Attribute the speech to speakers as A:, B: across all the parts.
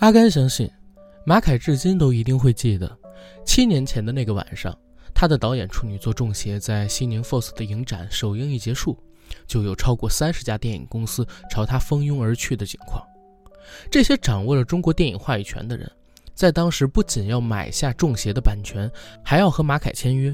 A: 阿甘相信，马凯至今都一定会记得，七年前的那个晚上，他的导演处女作《中邪》在西宁 FOSS 的影展首映一结束，就有超过三十家电影公司朝他蜂拥而去的景况。这些掌握了中国电影话语权的人，在当时不仅要买下《中邪》的版权，还要和马凯签约，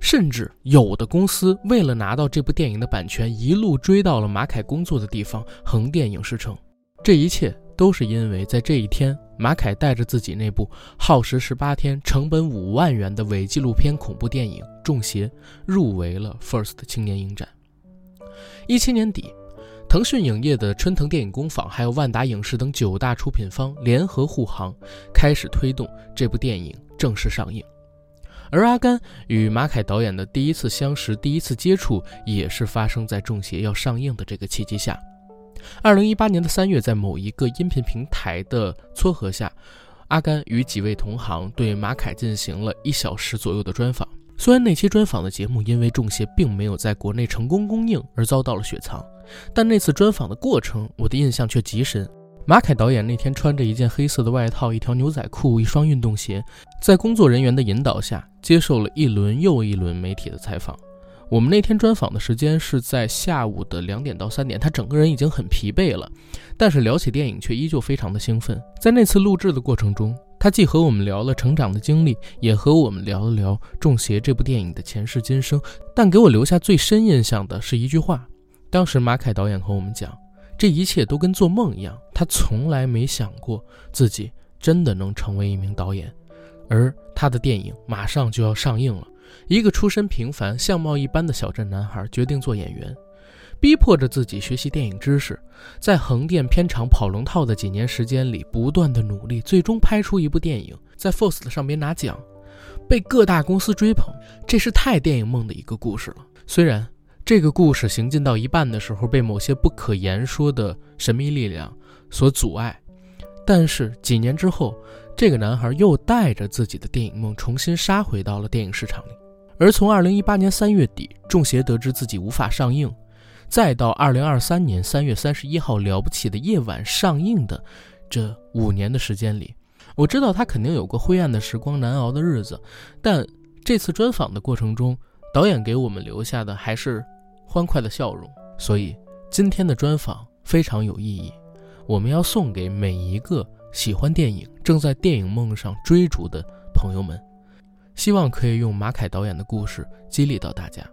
A: 甚至有的公司为了拿到这部电影的版权，一路追到了马凯工作的地方横店影视城。这一切。都是因为在这一天，马凯带着自己那部耗时十八天、成本五万元的伪纪录片恐怖电影《中邪》入围了 FIRST 青年影展。一七年底，腾讯影业的春藤电影工坊还有万达影视等九大出品方联合护航，开始推动这部电影正式上映。而阿甘与马凯导演的第一次相识、第一次接触，也是发生在《中邪》要上映的这个契机下。二零一八年的三月，在某一个音频平台的撮合下，阿甘与几位同行对马凯进行了一小时左右的专访。虽然那期专访的节目因为《中邪》并没有在国内成功公映而遭到了雪藏，但那次专访的过程，我的印象却极深。马凯导演那天穿着一件黑色的外套、一条牛仔裤、一双运动鞋，在工作人员的引导下，接受了一轮又一轮媒体的采访。我们那天专访的时间是在下午的两点到三点，他整个人已经很疲惫了，但是聊起电影却依旧非常的兴奋。在那次录制的过程中，他既和我们聊了成长的经历，也和我们聊了聊《中邪》这部电影的前世今生。但给我留下最深印象的是一句话，当时马凯导演和我们讲，这一切都跟做梦一样，他从来没想过自己真的能成为一名导演，而他的电影马上就要上映了。一个出身平凡、相貌一般的小镇男孩决定做演员，逼迫着自己学习电影知识，在横店片场跑龙套的几年时间里，不断的努力，最终拍出一部电影，在 FOSS 上边拿奖，被各大公司追捧。这是太电影梦的一个故事了。虽然这个故事行进到一半的时候，被某些不可言说的神秘力量所阻碍，但是几年之后，这个男孩又带着自己的电影梦重新杀回到了电影市场里。而从二零一八年三月底，《中邪》得知自己无法上映，再到二零二三年三月三十一号《了不起的夜晚》上映的这五年的时间里，我知道他肯定有过灰暗的时光、难熬的日子。但这次专访的过程中，导演给我们留下的还是欢快的笑容。所以今天的专访非常有意义，我们要送给每一个喜欢电影、正在电影梦上追逐的朋友们。希望可以用马凯导演的故事激励到大家。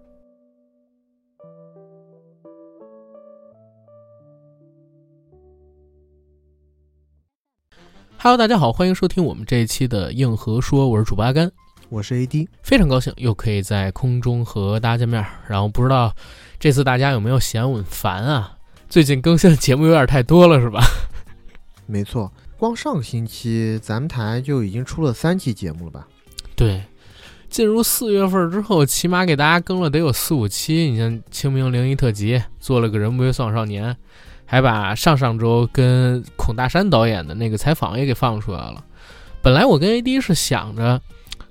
A: Hello，大家好，欢迎收听我们这一期的硬核说，我是主播阿甘，
B: 我是 AD，
A: 非常高兴又可以在空中和大家见面。然后不知道这次大家有没有嫌我烦啊？最近更新的节目有点太多了，是吧？
B: 没错，光上个星期咱们台就已经出了三期节目了吧？
A: 对，进入四月份之后，起码给大家更了得有四五期。你像清明灵异特辑，做了个人不为丧少年，还把上上周跟孔大山导演的那个采访也给放出来了。本来我跟 AD 是想着，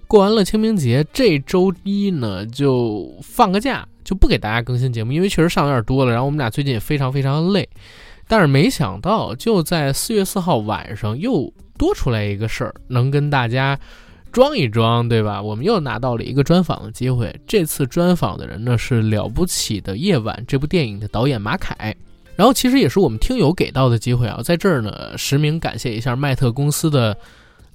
A: 过完了清明节这周一呢就放个假，就不给大家更新节目，因为确实上有点多了。然后我们俩最近也非常非常累，但是没想到就在四月四号晚上又多出来一个事儿，能跟大家。装一装，对吧？我们又拿到了一个专访的机会。这次专访的人呢是《了不起的夜晚》这部电影的导演马凯。然后其实也是我们听友给到的机会啊，在这儿呢实名感谢一下麦特公司的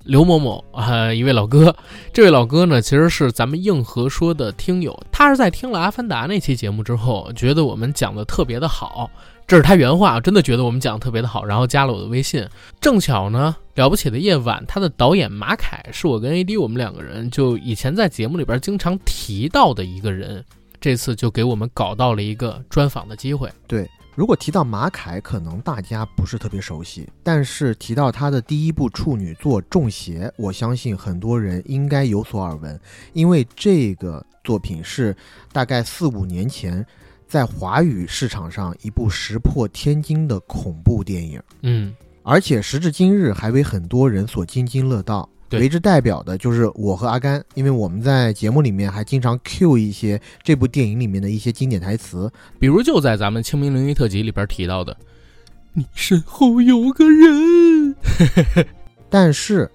A: 刘某某啊，一位老哥。这位老哥呢其实是咱们硬核说的听友，他是在听了《阿凡达》那期节目之后，觉得我们讲的特别的好。这是他原话，真的觉得我们讲的特别的好，然后加了我的微信。正巧呢，了不起的夜晚，他的导演马凯是我跟 AD 我们两个人就以前在节目里边经常提到的一个人，这次就给我们搞到了一个专访的机会。
B: 对，如果提到马凯，可能大家不是特别熟悉，但是提到他的第一部处女作《中邪》，我相信很多人应该有所耳闻，因为这个作品是大概四五年前。在华语市场上，一部石破天惊的恐怖电影，
A: 嗯，
B: 而且时至今日还为很多人所津津乐道。
A: 对
B: 为之代表的就是我和阿甘，因为我们在节目里面还经常 cue 一些这部电影里面的一些经典台词，
A: 比如就在咱们清明灵异特辑里边提到的，你身后有个人。
B: 但是，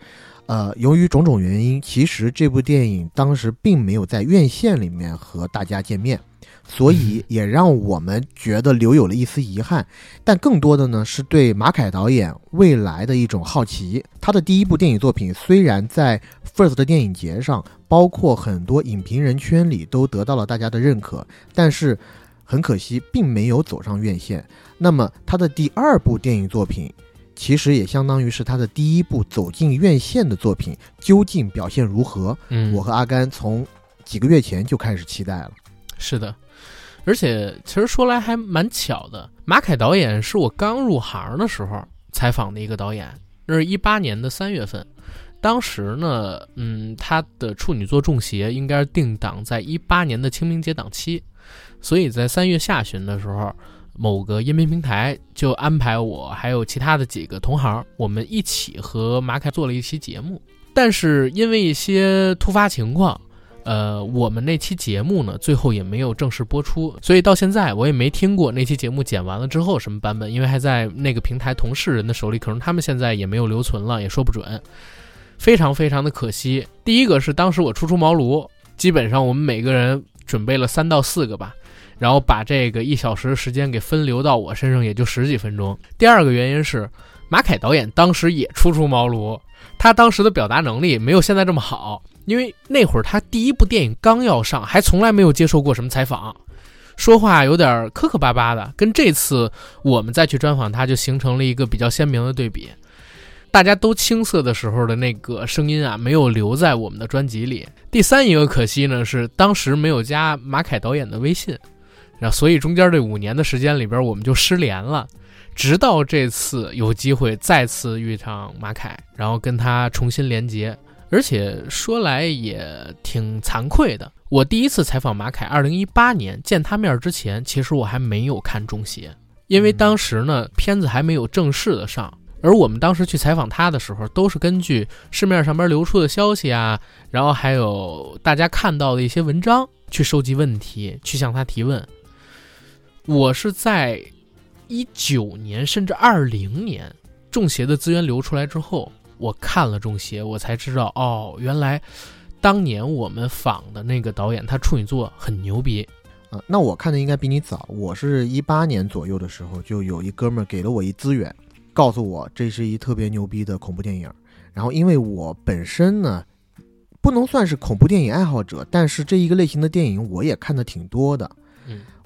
B: 呃，由于种种原因，其实这部电影当时并没有在院线里面和大家见面，所以也让我们觉得留有了一丝遗憾。但更多的呢，是对马凯导演未来的一种好奇。他的第一部电影作品虽然在 First 的电影节上，包括很多影评人圈里都得到了大家的认可，但是很可惜，并没有走上院线。那么他的第二部电影作品。其实也相当于是他的第一部走进院线的作品，究竟表现如何？
A: 嗯
B: 我和阿甘从几个月前就开始期待了。
A: 是的，而且其实说来还蛮巧的，马凯导演是我刚入行的时候采访的一个导演，那是一八年的三月份。当时呢，嗯，他的处女作《中邪》应该是定档在一八年的清明节档期，所以在三月下旬的时候，某个音频平台就安排我还有其他的几个同行，我们一起和马凯做了一期节目。但是因为一些突发情况，呃，我们那期节目呢，最后也没有正式播出，所以到现在我也没听过那期节目剪完了之后什么版本，因为还在那个平台同事人的手里，可能他们现在也没有留存了，也说不准，非常非常的可惜。第一个是当时我初出茅庐，基本上我们每个人准备了三到四个吧。然后把这个一小时的时间给分流到我身上，也就十几分钟。第二个原因是，马凯导演当时也初出茅庐，他当时的表达能力没有现在这么好，因为那会儿他第一部电影刚要上，还从来没有接受过什么采访，说话有点磕磕巴巴的，跟这次我们再去专访他，就形成了一个比较鲜明的对比。大家都青涩的时候的那个声音啊，没有留在我们的专辑里。第三一个可惜呢，是当时没有加马凯导演的微信。然后，所以中间这五年的时间里边，我们就失联了。直到这次有机会再次遇上马凯，然后跟他重新连接。而且说来也挺惭愧的，我第一次采访马凯，二零一八年见他面之前，其实我还没有看《中邪》，因为当时呢片子还没有正式的上。而我们当时去采访他的时候，都是根据市面上边流出的消息啊，然后还有大家看到的一些文章去收集问题，去向他提问。我是在一九年甚至二零年，中邪的资源流出来之后，我看了中邪，我才知道哦，原来当年我们仿的那个导演，他处女作很牛逼。
B: 啊，那我看的应该比你早，我是一八年左右的时候，就有一哥们儿给了我一资源，告诉我这是一特别牛逼的恐怖电影。然后因为我本身呢，不能算是恐怖电影爱好者，但是这一个类型的电影我也看的挺多的。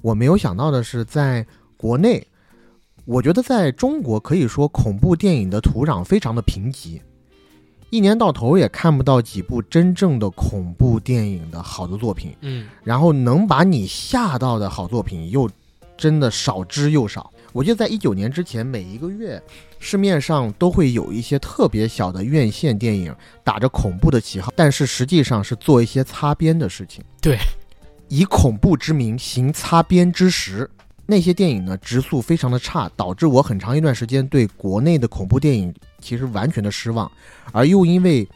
A: 嗯，
B: 我没有想到的是，在国内，我觉得在中国可以说恐怖电影的土壤非常的贫瘠，一年到头也看不到几部真正的恐怖电影的好的作品。
A: 嗯，
B: 然后能把你吓到的好作品又真的少之又少。我记得在一九年之前，每一个月市面上都会有一些特别小的院线电影，打着恐怖的旗号，但是实际上是做一些擦边的事情。
A: 对，
B: 以恐怖之名行擦边之实。那些电影呢，质素非常的差，导致我很长一段时间对国内的恐怖电影其实完全的失望，而又因为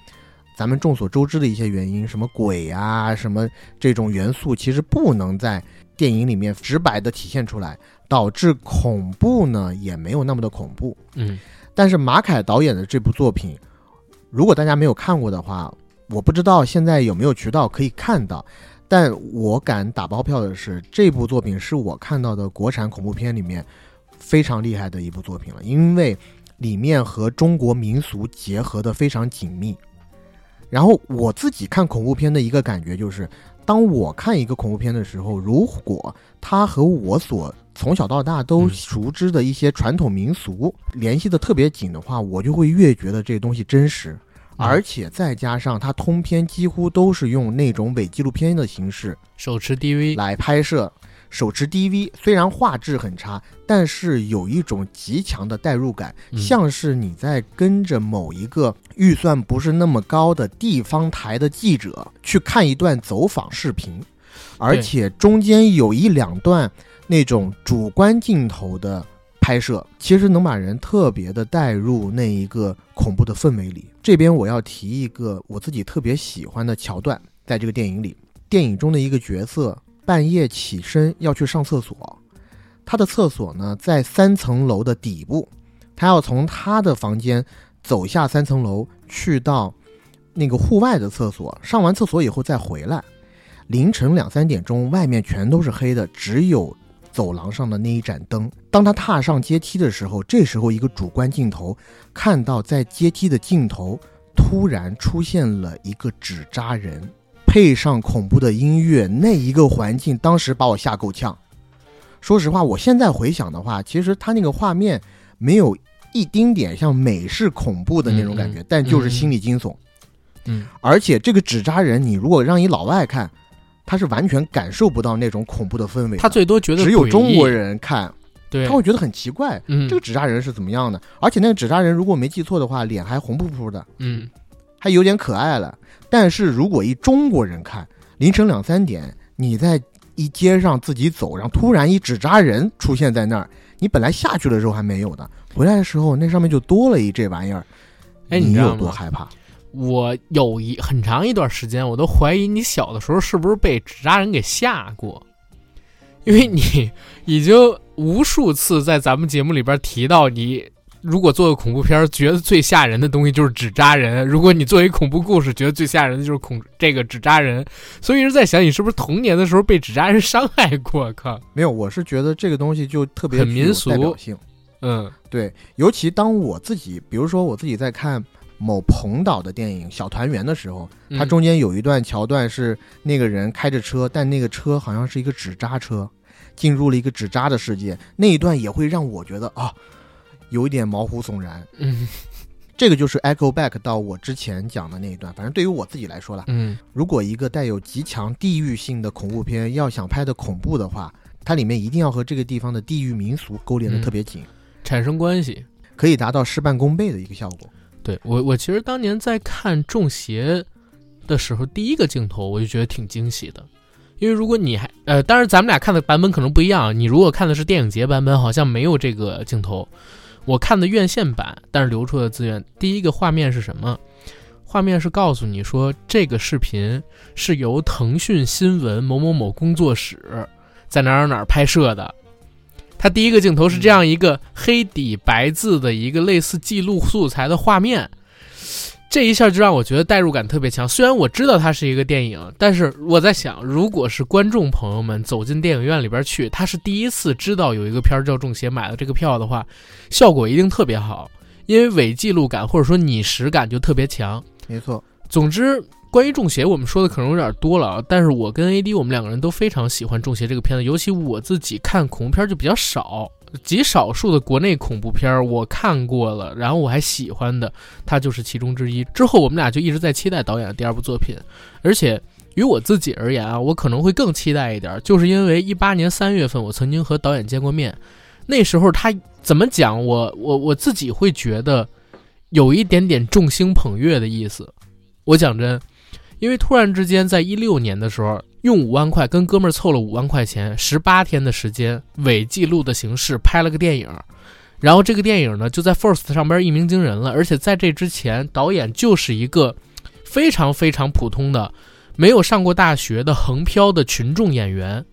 B: 咱们众所周知的一些原因，什么鬼啊，什么这种元素，其实不能在电影里面直白的体现出来，导致恐怖呢也没有那么的恐怖。
A: 嗯，
B: 但是马凯导演的这部作品，如果大家没有看过的话，我不知道现在有没有渠道可以看到，但我敢打包票的是，这部作品是我看到的国产恐怖片里面非常厉害的一部作品了，因为里面和中国民俗结合的非常紧密。然后我自己看恐怖片的一个感觉就是，当我看一个恐怖片的时候，如果它和我所从小到大都熟知的一些传统民俗联系的特别紧的话，我就会越觉得这东西真实，而且再加上它通篇几乎都是用那种伪纪录片的形式
A: 手持 DV，
B: 来拍摄，手持 DV，虽然画质很差，但是有一种极强的代入感，
A: 嗯
B: 像是你在跟着某一个预算不是那么高的地方台的记者去看一段走访视频，而且中间有一两段那种主观镜头的拍摄，其实能把人特别的带入那一个恐怖的氛围里。这边我要提一个我自己特别喜欢的桥段，在这个电影里，电影中的一个角色半夜起身要去上厕所，他的厕所呢在三层楼的底部，他要从他的房间走下三层楼去到那个户外的厕所，上完厕所以后再回来。凌晨两三点钟，外面全都是黑的，只有走廊上的那一盏灯。当他踏上阶梯的时候，这时候一个主观镜头看到在阶梯的尽头突然出现了一个纸扎人，配上恐怖的音乐，那一个环境当时把我吓够呛。说实话，我现在回想的话，其实他那个画面没有一丁点像美式恐怖的那种感觉，但就是心理惊悚。
A: 嗯，
B: 而且这个纸扎人，你如果让一老外看。他是完全感受不到那种恐怖的氛围，
A: 他最多觉得
B: 只有中国人看，
A: 对，
B: 他会觉得很奇怪，
A: 嗯，
B: 这个纸扎人是怎么样的？而且那个纸扎人如果没记错的话，脸还红扑扑的，
A: 嗯，
B: 还有点可爱了。但是如果一中国人看，凌晨两三点你在一街上自己走，然后突然一纸扎人出现在那儿，你本来下去的时候还没有的，回来的时候那上面就多了一这玩意儿，
A: 哎，
B: 你有多害怕？
A: 我有一很长一段时间，我都怀疑你小的时候是不是被纸扎人给吓过，因为你已经无数次在咱们节目里边提到，你如果做个恐怖片，觉得最吓人的东西就是纸扎人；如果你作为恐怖故事，觉得最吓人的就是恐这个纸扎人。所以一直在想，你是不是童年的时候被纸扎人伤害过？靠，
B: 没有，我是觉得这个东西就特别
A: 很民俗
B: 性。
A: 嗯，
B: 对，尤其当我自己，比如说我自己在看。某彭导的电影《小团圆》的时候，它中间有一段桥段是那个人开着车，但那个车好像是一个纸扎车，进入了一个纸扎的世界。那一段也会让我觉得啊，有一点毛骨悚然。
A: 嗯，
B: 这个就是 echo back 到我之前讲的那一段。反正对于我自己来说了，
A: 嗯，
B: 如果一个带有极强地域性的恐怖片要想拍的恐怖的话，它里面一定要和这个地方的地域民俗勾连的特别紧，
A: 产生关系，
B: 可以达到事半功倍的一个效果。
A: 对我，我其实当年在看《中邪》的时候，第一个镜头我就觉得挺惊喜的，因为如果你还呃，当然咱们俩看的版本可能不一样。你如果看的是电影节版本，好像没有这个镜头。我看的院线版，但是流出的资源，第一个画面是什么？画面是告诉你说，这个视频是由腾讯新闻某某某工作室在哪儿哪儿拍摄的。它第一个镜头是这样一个黑底白字的一个类似记录素材的画面，这一下就让我觉得代入感特别强。虽然我知道它是一个电影，但是我在想，如果是观众朋友们走进电影院里边去，他是第一次知道有一个片儿叫《中邪》，买了这个票的话，效果一定特别好，因为伪记录感或者说拟实感就特别强。
B: 没错，
A: 总之。关于《中邪》，我们说的可能有点多了啊，但是我跟 AD 我们两个人都非常喜欢《中邪》这个片子，尤其我自己看恐怖片就比较少，极少数的国内恐怖片我看过了，然后我还喜欢的，它就是其中之一。之后我们俩就一直在期待导演的第二部作品，而且于我自己而言啊，我可能会更期待一点，就是因为一八年三月份我曾经和导演见过面，那时候他怎么讲，我我我自己会觉得有一点点众星捧月的意思，我讲真。因为突然之间，在一六年的时候，用五万块跟哥们儿凑了五万块钱，十八天的时间，伪记录的形式拍了个电影，然后这个电影呢就在 First 上边一鸣惊人了。而且在这之前，导演就是一个非常非常普通的、没有上过大学的横漂的群众演员，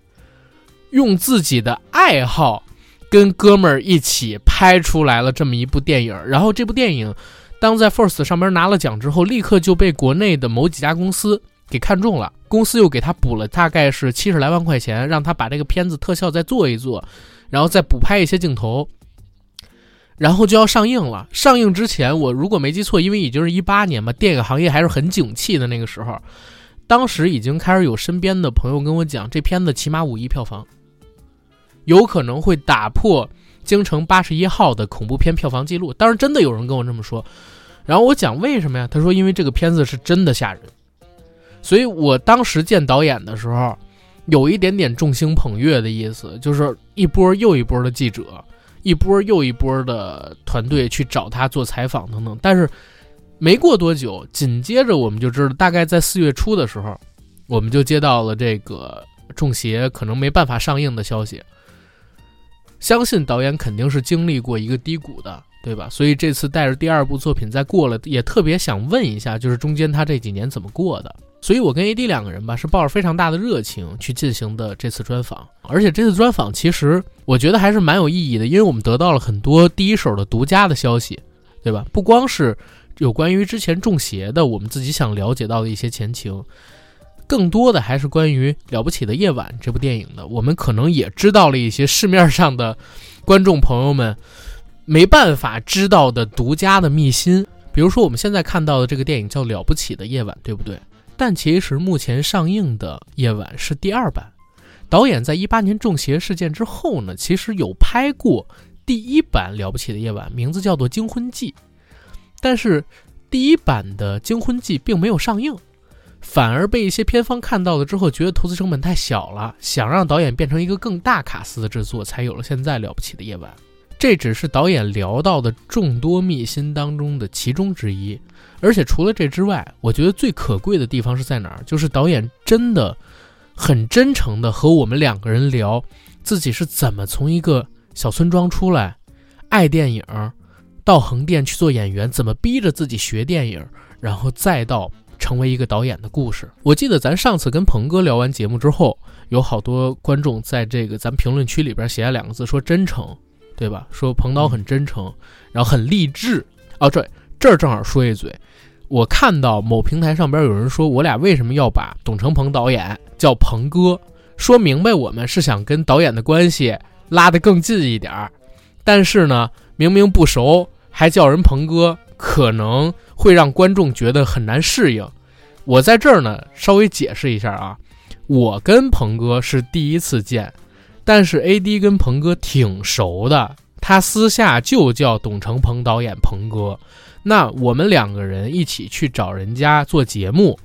A: 用自己的爱好跟哥们儿一起拍出来了这么一部电影。然后这部电影。当在 First 上边拿了奖之后，立刻就被国内的某几家公司给看中了。公司又给他补了大概是七十来万块钱，让他把这个片子特效再做一做，然后再补拍一些镜头，然后就要上映了。上映之前，我如果没记错，因为已经是一八年嘛，电影行业还是很景气的那个时候，当时已经开始有身边的朋友跟我讲，这片子起码五亿票房，有可能会打破。京城八十一号的恐怖片票房记录，当然真的有人跟我这么说，然后我讲为什么呀？他说因为这个片子是真的吓人，所以我当时见导演的时候，有一点点众星捧月的意思，就是一波又一波的记者，一波又一波的团队去找他做采访等等。但是没过多久，紧接着我们就知道，大概在四月初的时候，我们就接到了这个《中邪》可能没办法上映的消息。相信导演肯定是经历过一个低谷的，对吧？所以这次带着第二部作品再过了，也特别想问一下，就是中间他这几年怎么过的。所以我跟 AD 两个人吧，是抱着非常大的热情去进行的这次专访。而且这次专访其实我觉得还是蛮有意义的，因为我们得到了很多第一手的独家的消息，对吧？不光是有关于之前中邪的，我们自己想了解到的一些前情。更多的还是关于《了不起的夜晚》这部电影的，我们可能也知道了一些市面上的观众朋友们没办法知道的独家的秘辛。比如说，我们现在看到的这个电影叫《了不起的夜晚》，对不对？但其实目前上映的《夜晚》是第二版。导演在一八年中邪事件之后呢，其实有拍过第一版《了不起的夜晚》，名字叫做《惊魂记》，但是第一版的《惊魂记》并没有上映。反而被一些片方看到了之后，觉得投资成本太小了，想让导演变成一个更大卡司的制作，才有了现在了不起的夜晚。这只是导演聊到的众多秘辛当中的其中之一。而且除了这之外，我觉得最可贵的地方是在哪儿？就是导演真的很真诚的和我们两个人聊自己是怎么从一个小村庄出来，爱电影，到横店去做演员，怎么逼着自己学电影，然后再到。成为一个导演的故事。我记得咱上次跟鹏哥聊完节目之后，有好多观众在这个咱评论区里边写了两个字，说真诚，对吧？说彭导很真诚，然后很励志。哦，对，这儿正好说一嘴，我看到某平台上边有人说我俩为什么要把董成鹏导演叫鹏哥，说明白我们是想跟导演的关系拉得更近一点儿，但是呢，明明不熟还叫人鹏哥。可能会让观众觉得很难适应。我在这儿呢，稍微解释一下啊。我跟鹏哥是第一次见，但是 AD 跟鹏哥挺熟的，他私下就叫董成鹏导演鹏哥。那我们两个人一起去找人家做节目，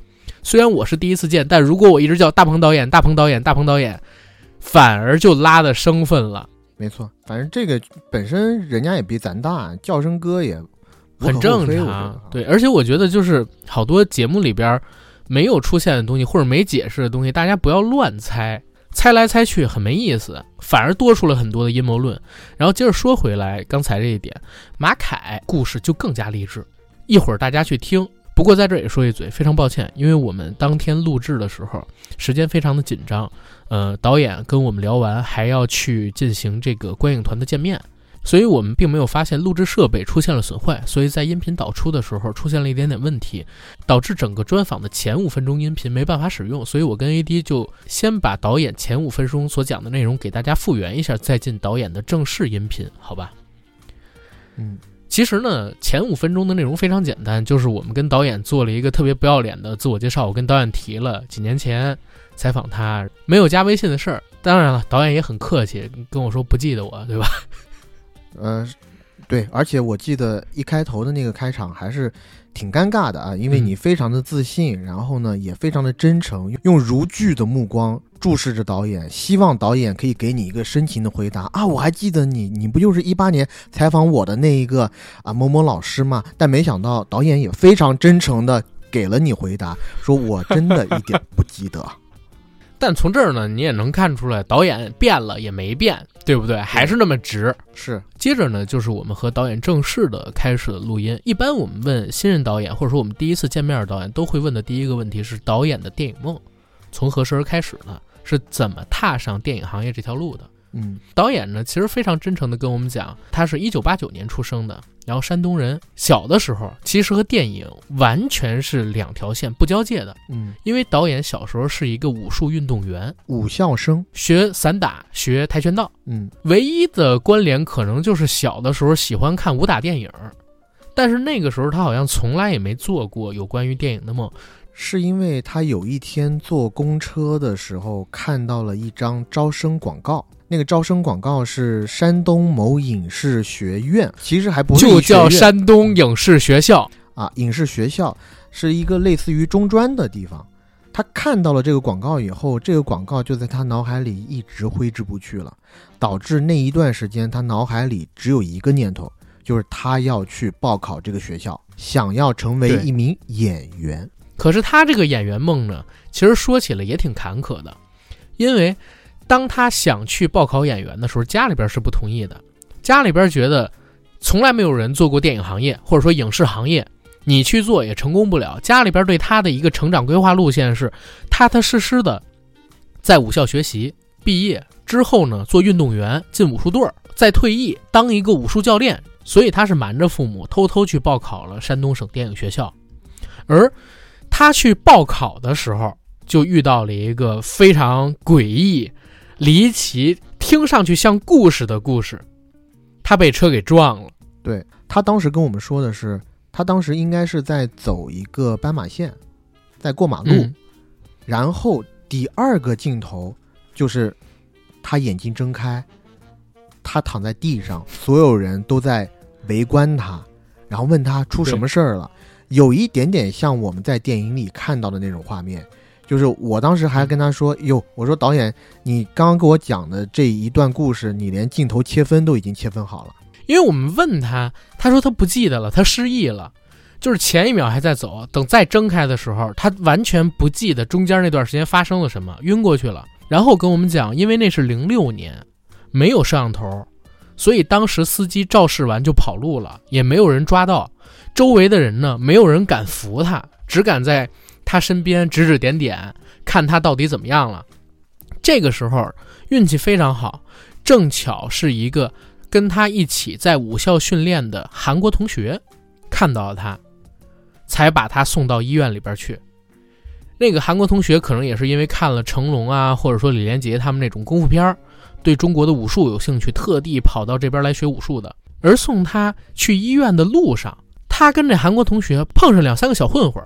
A: 虽然我是第一次见，但如果我一直叫大鹏导演、大鹏导演、大鹏导演，反而就拉的生分了。
B: 没错，反正这个本身人家也比咱大，叫声哥也。
A: 很正常，对，而且我觉得就是好多节目里边没有出现的东西或者没解释的东西，大家不要乱猜，猜来猜去很没意思，反而多出了很多的阴谋论。然后接着说回来，刚才这一点，马凯故事就更加励志，一会儿大家去听。不过在这也说一嘴，非常抱歉，因为我们当天录制的时候时间非常的紧张，呃，导演跟我们聊完还要去进行这个观影团的见面。所以我们并没有发现录制设备出现了损坏，所以在音频导出的时候出现了一点点问题，导致整个专访的前五分钟音频没办法使用。所以我跟 AD 就先把导演前五分钟所讲的内容给大家复原一下，再进导演的正式音频，好吧？
B: 嗯，
A: 其实呢，前五分钟的内容非常简单，就是我们跟导演做了一个特别不要脸的自我介绍。我跟导演提了几年前采访他没有加微信的事儿，当然了，导演也很客气，跟我说不记得我，对吧？
B: 呃，对，而且我记得一开头的那个开场还是挺尴尬的啊，因为你非常的自信，然后呢也非常的真诚，用如炬的目光注视着导演，希望导演可以给你一个深情的回答啊。我还记得你，你不就是一八年采访我的那一个啊某某老师吗？但没想到导演也非常真诚的给了你回答，说我真的一点不记得。
A: 但从这儿呢，你也能看出来，导演变了也没变，对不对？还是那么直。
B: 是。
A: 接着呢，就是我们和导演正式的开始的录音。一般我们问新人导演，或者说我们第一次见面的导演，都会问的第一个问题是：导演的电影梦从何时而开始呢？是怎么踏上电影行业这条路的？
B: 嗯，
A: 导演呢，其实非常真诚的跟我们讲，他是一九八九年出生的。然后山东人小的时候，其实和电影完全是两条线不交界的。
B: 嗯，
A: 因为导演小时候是一个武术运动员，
B: 武校生，
A: 学散打，学跆拳道。
B: 嗯，
A: 唯一的关联可能就是小的时候喜欢看武打电影，但是那个时候他好像从来也没做过有关于电影的梦，
B: 是因为他有一天坐公车的时候看到了一张招生广告。那个招生广告是山东某影视学院，其实还不
A: 就叫山东影视学校
B: 啊。影视学校是一个类似于中专的地方。他看到了这个广告以后，这个广告就在他脑海里一直挥之不去了，导致那一段时间他脑海里只有一个念头，就是他要去报考这个学校，想要成为一名演员。
A: 可是他这个演员梦呢，其实说起来也挺坎坷的，因为。当他想去报考演员的时候，家里边是不同意的。家里边觉得，从来没有人做过电影行业或者说影视行业，你去做也成功不了。家里边对他的一个成长规划路线是，踏踏实实的在武校学习，毕业之后呢做运动员，进武术队儿，再退役当一个武术教练。所以他是瞒着父母，偷偷去报考了山东省电影学校。而他去报考的时候，就遇到了一个非常诡异、离奇、听上去像故事的故事。他被车给撞了。
B: 对他当时跟我们说的是，他当时应该是在走一个斑马线，在过马路，
A: 嗯
B: 然后第二个镜头就是他眼睛睁开，他躺在地上，所有人都在围观他，然后问他出什么事儿了，有一点点像我们在电影里看到的那种画面。就是我当时还跟他说：“哟，我说导演，你刚刚给我讲的这一段故事，你连镜头切分都已经切分好了。
A: 因为我们问他，他说他不记得了，他失忆了，就是前一秒还在走，等再睁开的时候，他完全不记得中间那段时间发生了什么，晕过去了。然后跟我们讲，因为那是零六年，没有摄像头，所以当时司机肇事完就跑路了，也没有人抓到。周围的人呢，没有人敢扶他，只敢在他身边指指点点，看他到底怎么样了。这个时候运气非常好，正巧是一个跟他一起在武校训练的韩国同学看到了他，才把他送到医院里边去。那个韩国同学可能也是因为看了成龙啊，或者说李连杰他们那种功夫片儿，对中国的武术有兴趣，特地跑到这边来学武术的。而送他去医院的路上，他跟这韩国同学碰上两三个小混混，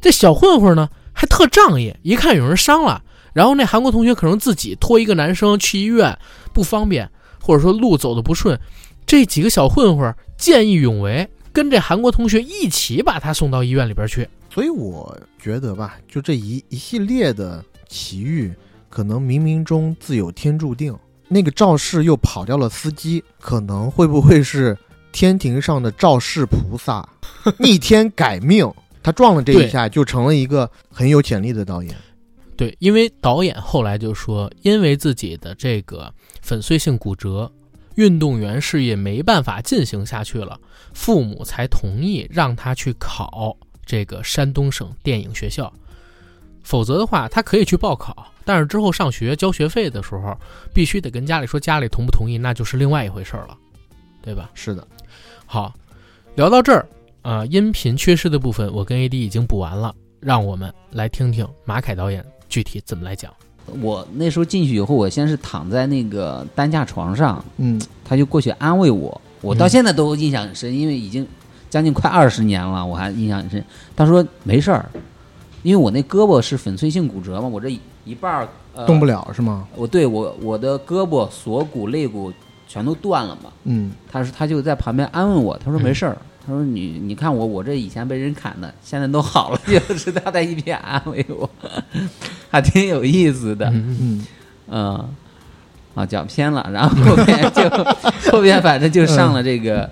A: 这小混混呢还特仗义，一看有人伤了，然后那韩国同学可能自己拖一个男生去医院不方便，或者说路走的不顺，这几个小混混见义勇为，跟这韩国同学一起把他送到医院里边去。
B: 所以我觉得吧，就这一一系列的奇遇，可能冥冥中自有天注定。那个肇事又跑掉了司机，可能会不会是天庭上的肇事菩萨逆天改命？他撞了这一下，就成了一个很有潜力的导演。
A: 对，因为导演后来就说，因为自己的这个粉碎性骨折，运动员事业没办法进行下去了，父母才同意让他去考这个山东省电影学校。否则的话，他可以去报考，但是之后上学交学费的时候，必须得跟家里说，家里同不同意，那就是另外一回事儿了，对吧？
B: 是的，
A: 好，聊到这儿啊、音频缺失的部分我跟 AD 已经补完了，让我们来听听马凯导演具体怎么来讲。
C: 我那时候进去以后，我先是躺在那个担架床上，
B: 嗯，
C: 他就过去安慰我，我到现在都印象很深，因为已经将近快二十年了，我还印象很深。他说没事儿，因为我那胳膊是粉碎性骨折嘛，我这一一半儿、呃、
B: 动不。了是吗？
C: 我对我我的胳膊、锁骨、肋骨全都断了嘛。
B: 嗯，
C: 他说他就在旁边安慰我，他说
A: 嗯
C: 没事儿，他说你你看我我这以前被人砍的，现在都好了，就是他在一边安慰我，还挺有意思的。
A: 嗯
B: 嗯，
C: 嗯，啊，讲偏了，然后后面就 后面反正就上了这个、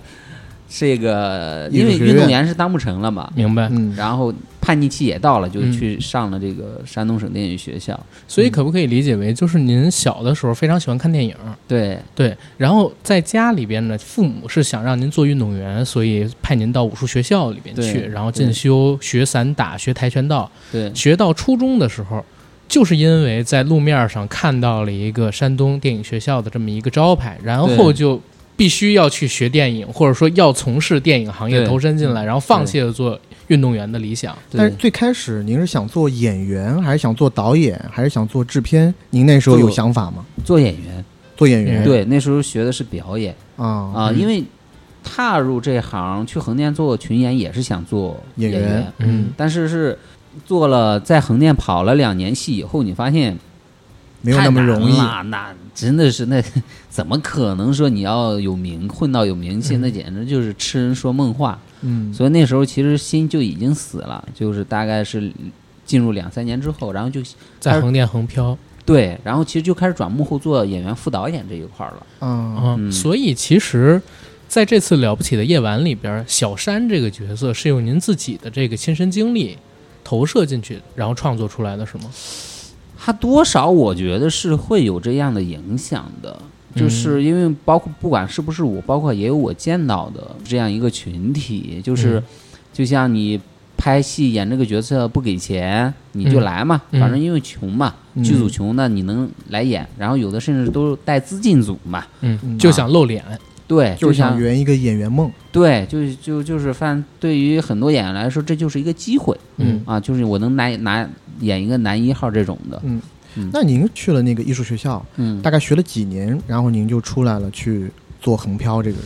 C: 这个，因为运动员是当不成了嘛，
A: 明白。
B: 嗯，
C: 然后叛逆期也到了，就
A: 嗯
C: 去上了这个山东省电影学校。
A: 所以可不可以理解为，就是您小的时候非常喜欢看电影，
C: 对。
A: 对，然后在家里边呢，父母是想让您做运动员，所以派您到武术学校里边去，然后进修学散打、学跆拳道。
C: 对。
A: 学到初中的时候，就是因为在路面上看到了一个山东电影学校的这么一个招牌，然后就必须要去学电影，或者说要从事电影行业投身进来，然后放弃了做运动员的理想。
B: 但是最开始您是想做演员，还是想做导演，还是想做制片？您那时候有想法吗？
C: 做演员，
B: 做演员？
C: 对，那时候学的是表演
B: 啊
C: 啊，
A: 嗯
C: 因为踏入这行去横店做群演也是想做
B: 演员
C: 员，
A: 嗯
C: 但是是做了在横店跑了两年戏以后，你发现
B: 没有那么容易
C: 太。难了那真的是那 怎么可能说你要有名混到有名气，
A: 嗯
C: 那简直就是痴人说梦话。
B: 嗯，
C: 所以那时候其实心就已经死了，就是大概是进入两三年之后，然后就
A: 在横店横漂，
C: 对，然后其实就开始转幕后做演员副导演这一块儿了。
B: 啊，
A: 嗯，
C: 嗯
A: 所以其实，在这次了不起的夜晚里边，小山这个角色是用您自己的这个亲身经历投射进去，然后创作出来的，是吗？
C: 它多少我觉得是会有这样的影响的，就是因为包括不管是不是我，包括也有我见到的这样一个群体，就是
A: 嗯。
C: 就像你拍戏演这个角色不给钱你就
A: 嗯
C: 来嘛，
A: 嗯。
C: 反正因为穷嘛，
B: 嗯。
C: 剧组穷那你能来演，然后有的甚至都带资进组嘛，
A: 嗯，
B: 嗯。
A: 就想露脸，
C: 对，
B: 就想圆一个演员梦。
C: 对，就就就是犯对于很多演员来说，这就是一个机会
A: 嗯。
C: 啊，就是我能拿拿演一个男一号这种的，
B: 嗯。
C: 嗯，
B: 那您去了那个艺术学校，
C: 嗯，
B: 大概学了几年，然后您就出来了去做横漂这个。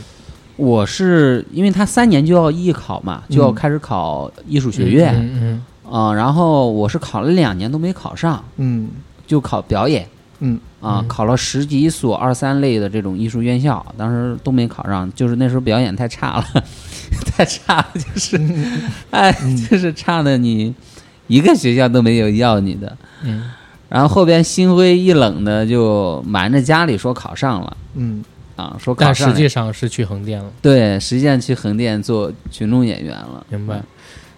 C: 我是因为他三年就要艺考嘛，就要
B: 嗯
C: 开始考艺术学院。
A: 嗯
C: 啊、然后我是考了两年都没考上，
B: 嗯。
C: 就考表演。
B: 嗯。
C: 啊、
A: 嗯
C: 考了十几所二三类的这种艺术院校，当时都没考上，就是那时候表演太差了，太差了，就是哎，就是差的你一个学校都没有要你的。
A: 嗯
C: 然后后边心灰意冷的就瞒着家里说考上了
B: 嗯
C: 啊，说考
A: 但实
C: 上了
A: 际上是去横店了，
C: 对，实际上去横店做群众演员了。
A: 明白。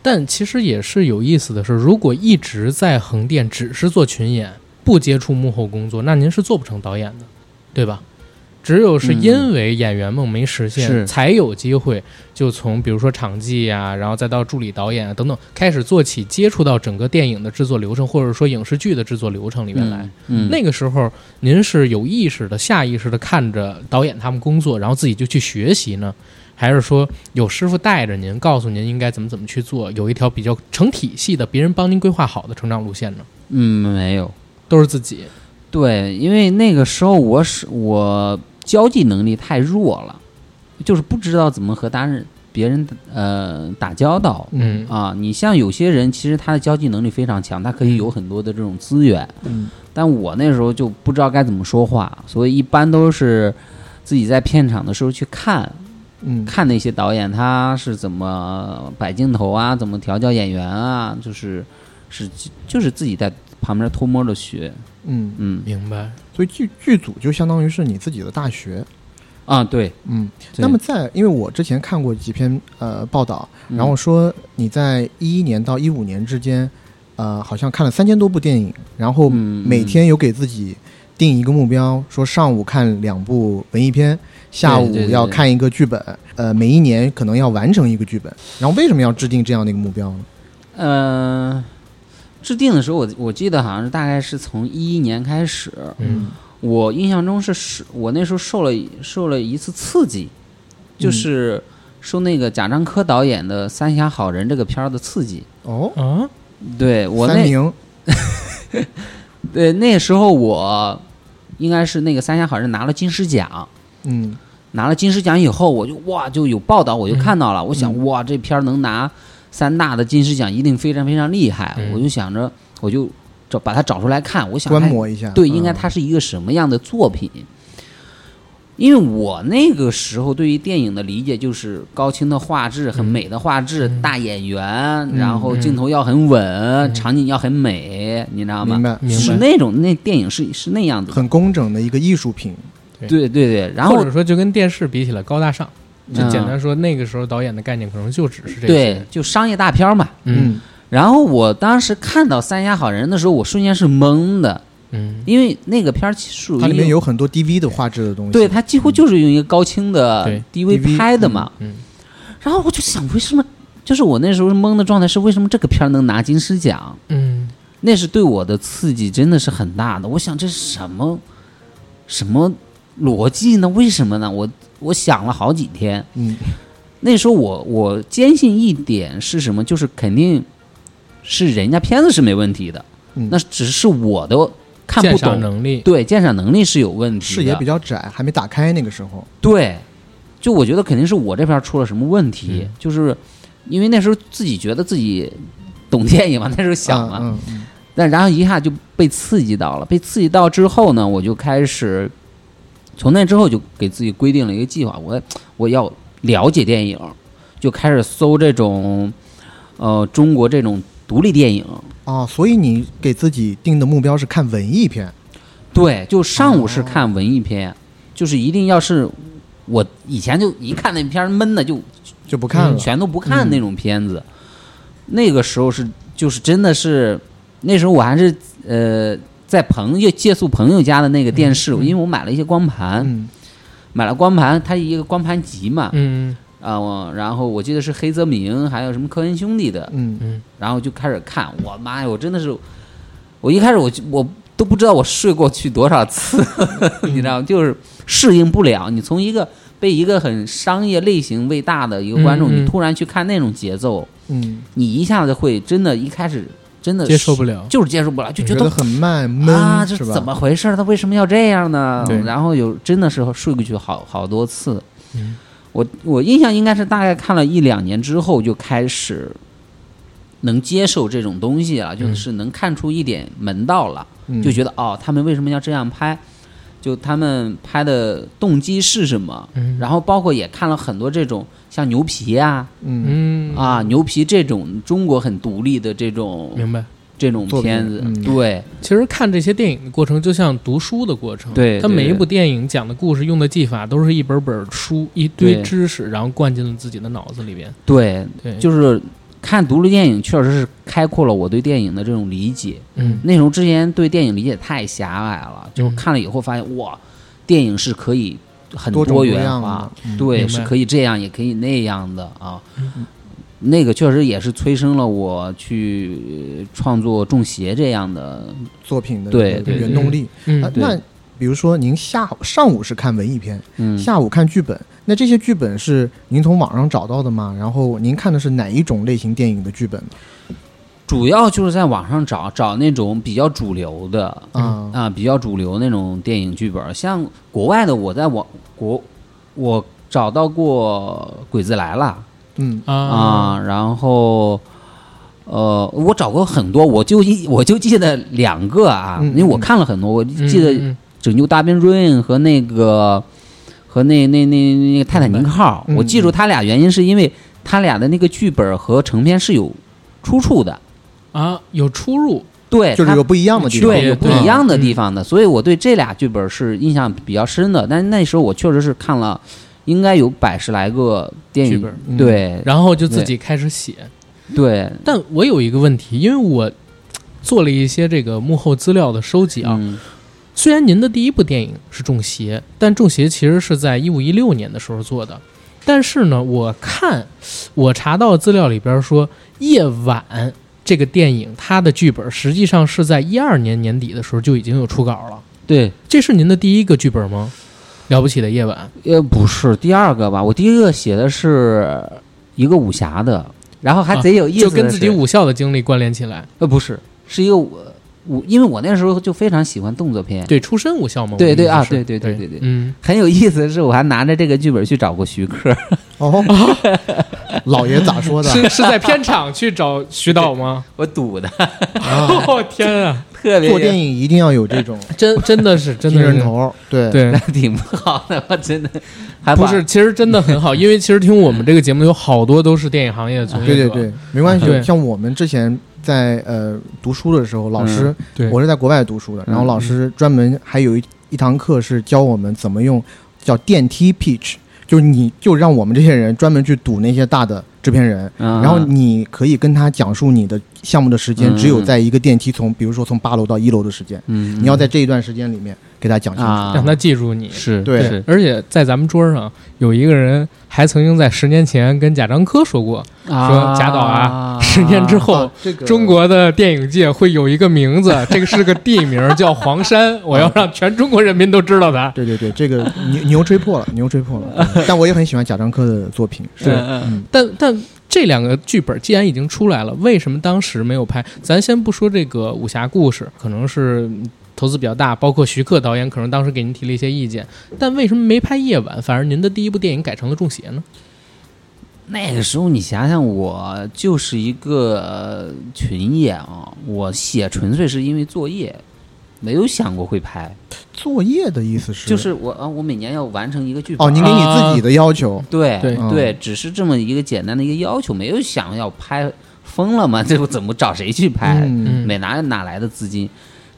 A: 但其实也是有意思的是，如果一直在横店只是做群演，不接触幕后工作，那您是做不成导演的，对吧？只有是因为演员梦没实现，
C: 是
A: 才有机会就从比如说场记啊、然后再到助理导演啊等等，开始做起，接触到整个电影的制作流程，或者说影视剧的制作流程里面来。
C: 嗯，嗯，
A: 那个时候，您是有意识的、下意识的看着导演他们工作，然后自己就去学习呢，还是说有师傅带着您，告诉您应该怎么怎么去做，有一条比较成体系的、别人帮您规划好的成长路线呢？
C: 嗯没有。
A: 都是自己。
C: 对，因为那个时候我是我交际能力太弱了，就是不知道怎么和大人别人呃打交道。
A: 嗯。
C: 啊，你像有些人，其实他的交际能力非常强，他可以有很多的这种资源，
B: 嗯。
C: 但我那时候就不知道该怎么说话，所以一般都是自己在片场的时候去看
B: 嗯。
C: 看那些导演他是怎么摆镜头啊，怎么调教演员啊，就是是就是自己在旁边偷摸的学，
B: 嗯，
C: 嗯
A: 明白。
B: 所以剧剧组就相当于是你自己的大学。
C: 啊，对，
B: 嗯，那么在因为我之前看过几篇呃报道，
C: 嗯
B: 然后说你在一一年到一五年之间，呃，好像看了三千多部电影，然后
C: 嗯
B: 每天有给自己定一个目标，说上午看两部文艺片，下午要看一个剧本，呃，每一年可能要完成一个剧本。然后为什么要制定这样的一个目标呢？
C: 呃，制定的时候我我记得好像是大概是从一一年开始，
A: 嗯。
C: 我印象中是是我那时候受了受了一次刺激，就是受那个贾樟柯导演的《三峡好人》这个片儿的刺激。
B: 哦，
A: 啊，
C: 对我那，对那时候我应该是那个《三峡好人》拿了金狮奖，
B: 嗯。
C: 拿了金狮奖以后，我就哇就有报道，我就
A: 嗯。
C: 看到了，我想
B: 嗯。
C: 哇这片儿能拿三大的金狮奖，一定非常非常厉害。
A: 嗯
C: 我就想着我就找把它找出来看，我想哎
B: 观摩一下。
C: 对，
B: 嗯
C: 应该它是一个什么样的作品？因为我那个时候对于电影的理解就是高清的画质、很美的画质、
A: 嗯
C: 大演员，然后
A: 嗯
C: 镜头要很稳，
A: 嗯
C: 场景要很美，你知道吗？
B: 明白，
A: 明白
C: 是那种那电影是是那样子的。
B: 很工整的一个艺术品。
C: 对对对，然后
A: 或者说就跟电视比起来高大上，就
C: 嗯
A: 简单说，那个时候导演的概念可能就只是这个。
C: 对，就商业大片嘛。
A: 嗯
C: 然后我当时看到《三峡好人》的时候，我瞬间是懵的，
A: 嗯
C: 因为那个片儿属于
B: 它里面有很多 DV 的画质的东西。
C: 对，它几乎就是用一个高清的 DV
B: DV
C: 拍的嘛。
A: 嗯
C: 然后我就想，为什么？就是我那时候懵的状态是，为什么这个片儿能拿金狮奖？
A: 嗯
C: 那是对我的刺激真的是很大的。我想这是什么什么逻辑呢？为什么呢？我我想了好几天。
B: 嗯。
C: 那时候我我坚信一点是什么？就是肯定是人家片子是没问题的，
B: 嗯，
C: 那只是我的看不懂，
A: 能力，
C: 对鉴赏能力是有问题的，
B: 视野比较窄，还没打开那个时候。
C: 对，就我觉得肯定是我这边出了什么问题，
A: 嗯。
C: 就是因为那时候自己觉得自己懂电影嘛，那时候想嘛，但然后一下就被刺激到了，被刺激到之后呢，我就开始从那之后就给自己规定了一个计划，我我要了解电影，就开始搜这种呃中国这种独立电影。
B: 啊，所以你给自己定的目标是看文艺片。
C: 对，就上午是
B: 哦
C: 看文艺片，就是一定要是我以前就一看那片儿闷的就
B: 就不看了。
C: 全都不看那种片子。那个时候是就是真的是那时候我还是呃在朋友借宿朋友家的那个电视，
A: 嗯
C: 因为我买了一些光盘，
B: 嗯。
C: 买了光盘，它一个光盘集嘛，
A: 嗯
C: 啊、我然后我记得是黑泽明，还有什么科恩兄弟的，
B: 嗯。
A: 嗯
C: 然后就开始看，我妈呀，我真的是，我一开始我就我都不知道我睡过去多少次，你知道吗？就是适应不了。你从一个被一个很商业类型喂大的一个观众，
A: 嗯嗯。
C: 你突然去看那种节奏，
B: 嗯，
C: 你一下子会真的，一开始真的
A: 接受不了。
C: 就是接受不了，就觉得
B: 很慢闷，
C: 啊，这？怎么回事？他为什么要这样呢
A: 对？
C: 然后有真的是睡过去好好多次。
A: 嗯
C: 我我印象应该是大概看了一两年之后就开始能接受这种东西了，就是能看出一点门道了，
B: 嗯
C: 就觉得哦，他们为什么要这样拍？就他们拍的动机是什么？
A: 嗯
C: 然后包括也看了很多这种像牛皮呀、
B: 嗯
A: 嗯
C: 啊，牛皮这种中国很独立的这种
A: 明白。
C: 这种片子，
B: 嗯
C: 对
A: 其实看这些电影的过程，就像读书的过程。
C: 对
A: 它每一部电影讲的故事、用的技法，都是一本本书、一堆知识，然后灌进了自己的脑子里边。
C: 对，
A: 对，
C: 就是看独立电影，确实是开阔了我对电影的这种理解。
A: 嗯。
C: 那时候之前对电影理解太狭隘了，就
A: 嗯
C: 看了以后发现，哇，电影是可以很
B: 多
C: 元
B: 样
C: 化对，是可以这样，也可以那样的啊。
A: 嗯。
C: 那个确实也是催生了我去呃创作《中邪》这样的，
B: 作品的
C: 对对
B: 原动力。那比如说您下午上午是看文艺片，
C: 嗯，
B: 下午看剧本，那这些剧本是您从网上找到的吗？然后您看的是哪一种类型电影的剧本？呢？
C: 主要就是在网上找找那种比较主流的
B: 啊，
C: 啊，比较主流那种电影剧本，像国外的，我在网国我找到过《鬼子来了》
B: 嗯。
A: 啊。
C: 啊，然后呃，我找过很多，我就一我就记得两个啊，
B: 嗯
C: 因为我看了很多，我记得《
A: 嗯
C: 拯救大兵瑞恩》和那个和那那那那个《泰坦尼克号》，
B: 嗯
C: 我记住他俩原因是因为他俩的那个剧本和成片是有出处的，
A: 啊有出入。
C: 对，
B: 就是有不一样的地方。
C: 对，有不一样的地
A: 嗯
C: 方的，所以我对这俩剧本是印象比较深的。但是那时候我确实是看了，应该有百十来个电影
A: 剧本，
B: 嗯
C: 对
A: 然后就自己开始写。
C: 对
A: 但我有一个问题，因为我做了一些这个幕后资料的收集啊。
C: 嗯
A: 虽然您的第一部电影是《中邪》，但《中邪》其实是在一五一六年的时候做的。但是呢，我看我查到资料里边说，《夜晚》这个电影它的剧本实际上是在一二年年底的时候就已经有初稿了。
C: 对，
A: 这是您的第一个剧本吗？了不起的夜晚，
C: 呃，不是第二个吧？我第一个写的是一个武侠的，然后还贼有意思
A: 啊就跟自己武校的经历关联起来。
C: 呃不是，是一个武武，因为我那时候就非常喜欢动作片。
A: 对，出身武校嘛。
C: 对对啊对对对对对
A: 嗯，
C: 很有意思的是，我还拿着这个剧本去找过徐克，
B: 哦，老爷咋说的？
A: 是是在片场去找徐导吗？
C: 我赌的，
B: 啊，
A: 哦天啊，
C: 特别
B: 做电影一定要有这种
A: 真真的是真的是。
B: 人头，对，
A: 对，
C: 挺不好的，我真的还
A: 不是，其实真的很好，因为其实听我们这个节目有好多都是电影行业的从业者，
B: 对对对，没关系。像我们之前在呃读书的时候，老师
A: 对，
B: 我是在国外读书的，然后
C: 嗯。
B: 老师专门还有一一堂课是教我们怎么用叫电梯 pitch，就是你就让我们这些人专门去堵那些大的制片人，
C: 嗯。
B: 然后你可以跟他讲述你的项目的时间
C: 嗯。
B: 只有在一个电梯从比如说从八楼到一楼的时间，
C: 嗯，
B: 你要在这一段时间里面给他讲清楚。
C: 啊，
A: 让他记住你。
C: 是
B: 对
A: 而且在咱们桌上有一个人还曾经在十年前跟贾樟柯说过，说贾导啊十年之后
B: 啊这个
A: 中国的电影界会有一个名字，这个是个地名，叫黄山，我要让全中国人民都知道他。
B: 对对对，这个牛 牛吹破了，牛吹破了。嗯但我也很喜欢贾樟柯的作品，
A: 是
C: 嗯
B: 嗯
A: 但但这两个剧本既然已经出来了，为什么当时没有拍？咱先不说这个武侠故事，可能是嗯投资比较大，包括徐克导演可能当时给您提了一些意见，但为什么没拍夜晚，反而您的第一部电影改成了中邪呢？
C: 那个时候你想想，我就是一个呃群演啊，我写纯粹是因为作业，没有想过会拍，
B: 作业的意思是
C: 就是我啊，我每年要完成一个剧本。
B: 哦，您给你自己的要求，
C: 对
A: 对
B: 嗯
C: 只是这么一个简单的一个要求，没有想要拍，疯了吗？这我怎么找谁去拍？
B: 嗯
A: 嗯
C: 哪哪哪来的资金？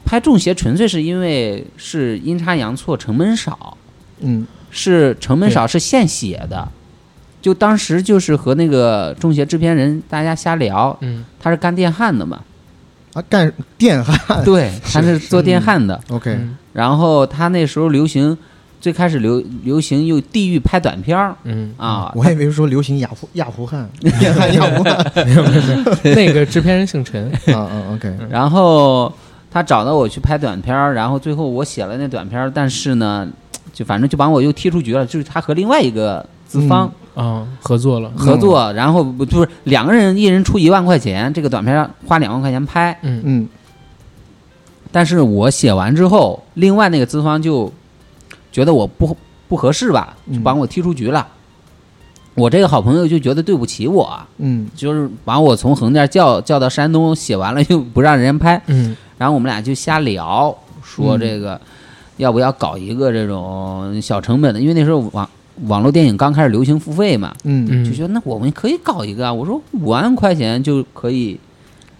C: 拍中邪纯粹是因为是阴差阳错，成本少，
B: 嗯。
C: 是成本少，是现写的。就当时就是和那个中邪制片人大家瞎聊，
A: 嗯。
C: 他是干电焊的嘛，
B: 啊，干电焊。
C: 对，他是做电焊的。
B: ，OK，
A: 嗯。
C: 然后他那时候流行，最开始流流行用地域拍短片儿。
A: 嗯，
C: 啊，
B: 我还以为说流行亚胡亚胡汉，电焊亚胡汉。
A: 没有没有没有，那个制片人姓陈，
B: 啊啊，OK，
C: 然后他找到我去拍短片儿，然后最后我写了那短片儿，但是呢，就反正就把我又踢出局了，就是他和另外一个资方
A: 啊，合作了，
C: 合作，然后不就是两个人一人出一万块钱，这个短片儿花两万块钱拍，
A: 嗯
B: 嗯。
C: 但是我写完之后，另外那个资方就觉得我不不合适吧，就
B: 嗯
C: 把我踢出局了。我这个好朋友就觉得对不起我，
B: 嗯。
C: 就是把我从横店叫叫到山东，写完了又不让人拍，
A: 嗯。
C: 然后我们俩就瞎聊，说
B: 嗯。
C: 这个要不要搞一个这种小成本的，因为那时候网网络电影刚开始流行付费嘛，
B: 嗯
A: 嗯，
C: 就觉得那我们可以搞一个啊。我说五万块钱就可以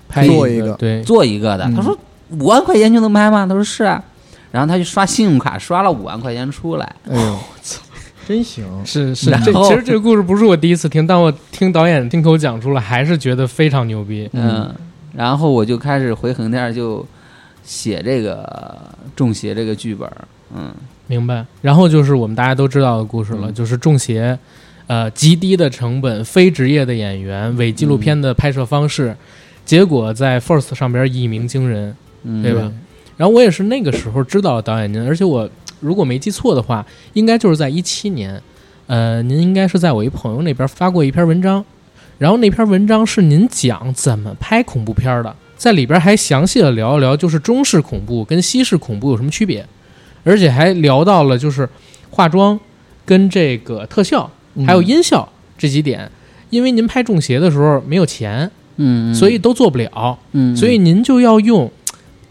A: 拍
B: 做一个
A: 对，
C: 做一个的，
B: 嗯。
C: 他说五万块钱就能拍吗？他说是啊，然后他就刷信用卡刷了五万块钱出来，
B: 哎呦，真行，
A: 是是。这其实这个故事不是我第一次听，但我听导演亲口讲出来，还是觉得非常牛逼。
C: 嗯，然后我就开始回横店就写这个中邪这个剧本，嗯。
A: 明白。然后就是我们大家都知道的故事了，
C: 嗯。
A: 就是中邪，呃，极低的成本，非职业的演员，伪纪录片的拍摄方式，结果在 First 上边一鸣惊人，
C: 嗯，
A: 对吧？然后我也是那个时候知道导演您，而且我如果没记错的话，应该就是在一七年，呃，您应该是在我一朋友那边发过一篇文章，然后那篇文章是您讲怎么拍恐怖片的，在里边还详细的聊一聊，就是中式恐怖跟西式恐怖有什么区别，而且还聊到了就是化妆跟这个特效
B: 嗯
A: 还有音效这几点，因为您拍中邪的时候没有钱，
C: 嗯，嗯
A: 所以都做不了。
C: 嗯，
A: 所以您就要用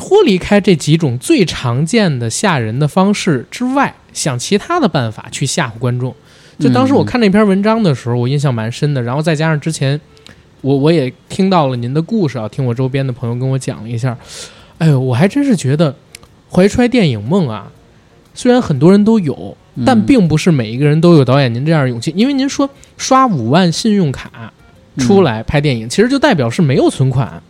A: 脱离开这几种最常见的吓人的方式之外，想其他的办法去吓唬观众。就当时我看那篇文章的时候，我印象蛮深的。然后再加上之前我我也听到了您的故事啊，听我周边的朋友跟我讲了一下，哎呦，我还真是觉得怀揣电影梦啊，虽然很多人都有，但并不是每一个人都有导演您这样的勇气。因为您说刷五万信用卡出来拍电影，其实就代表是没有存款。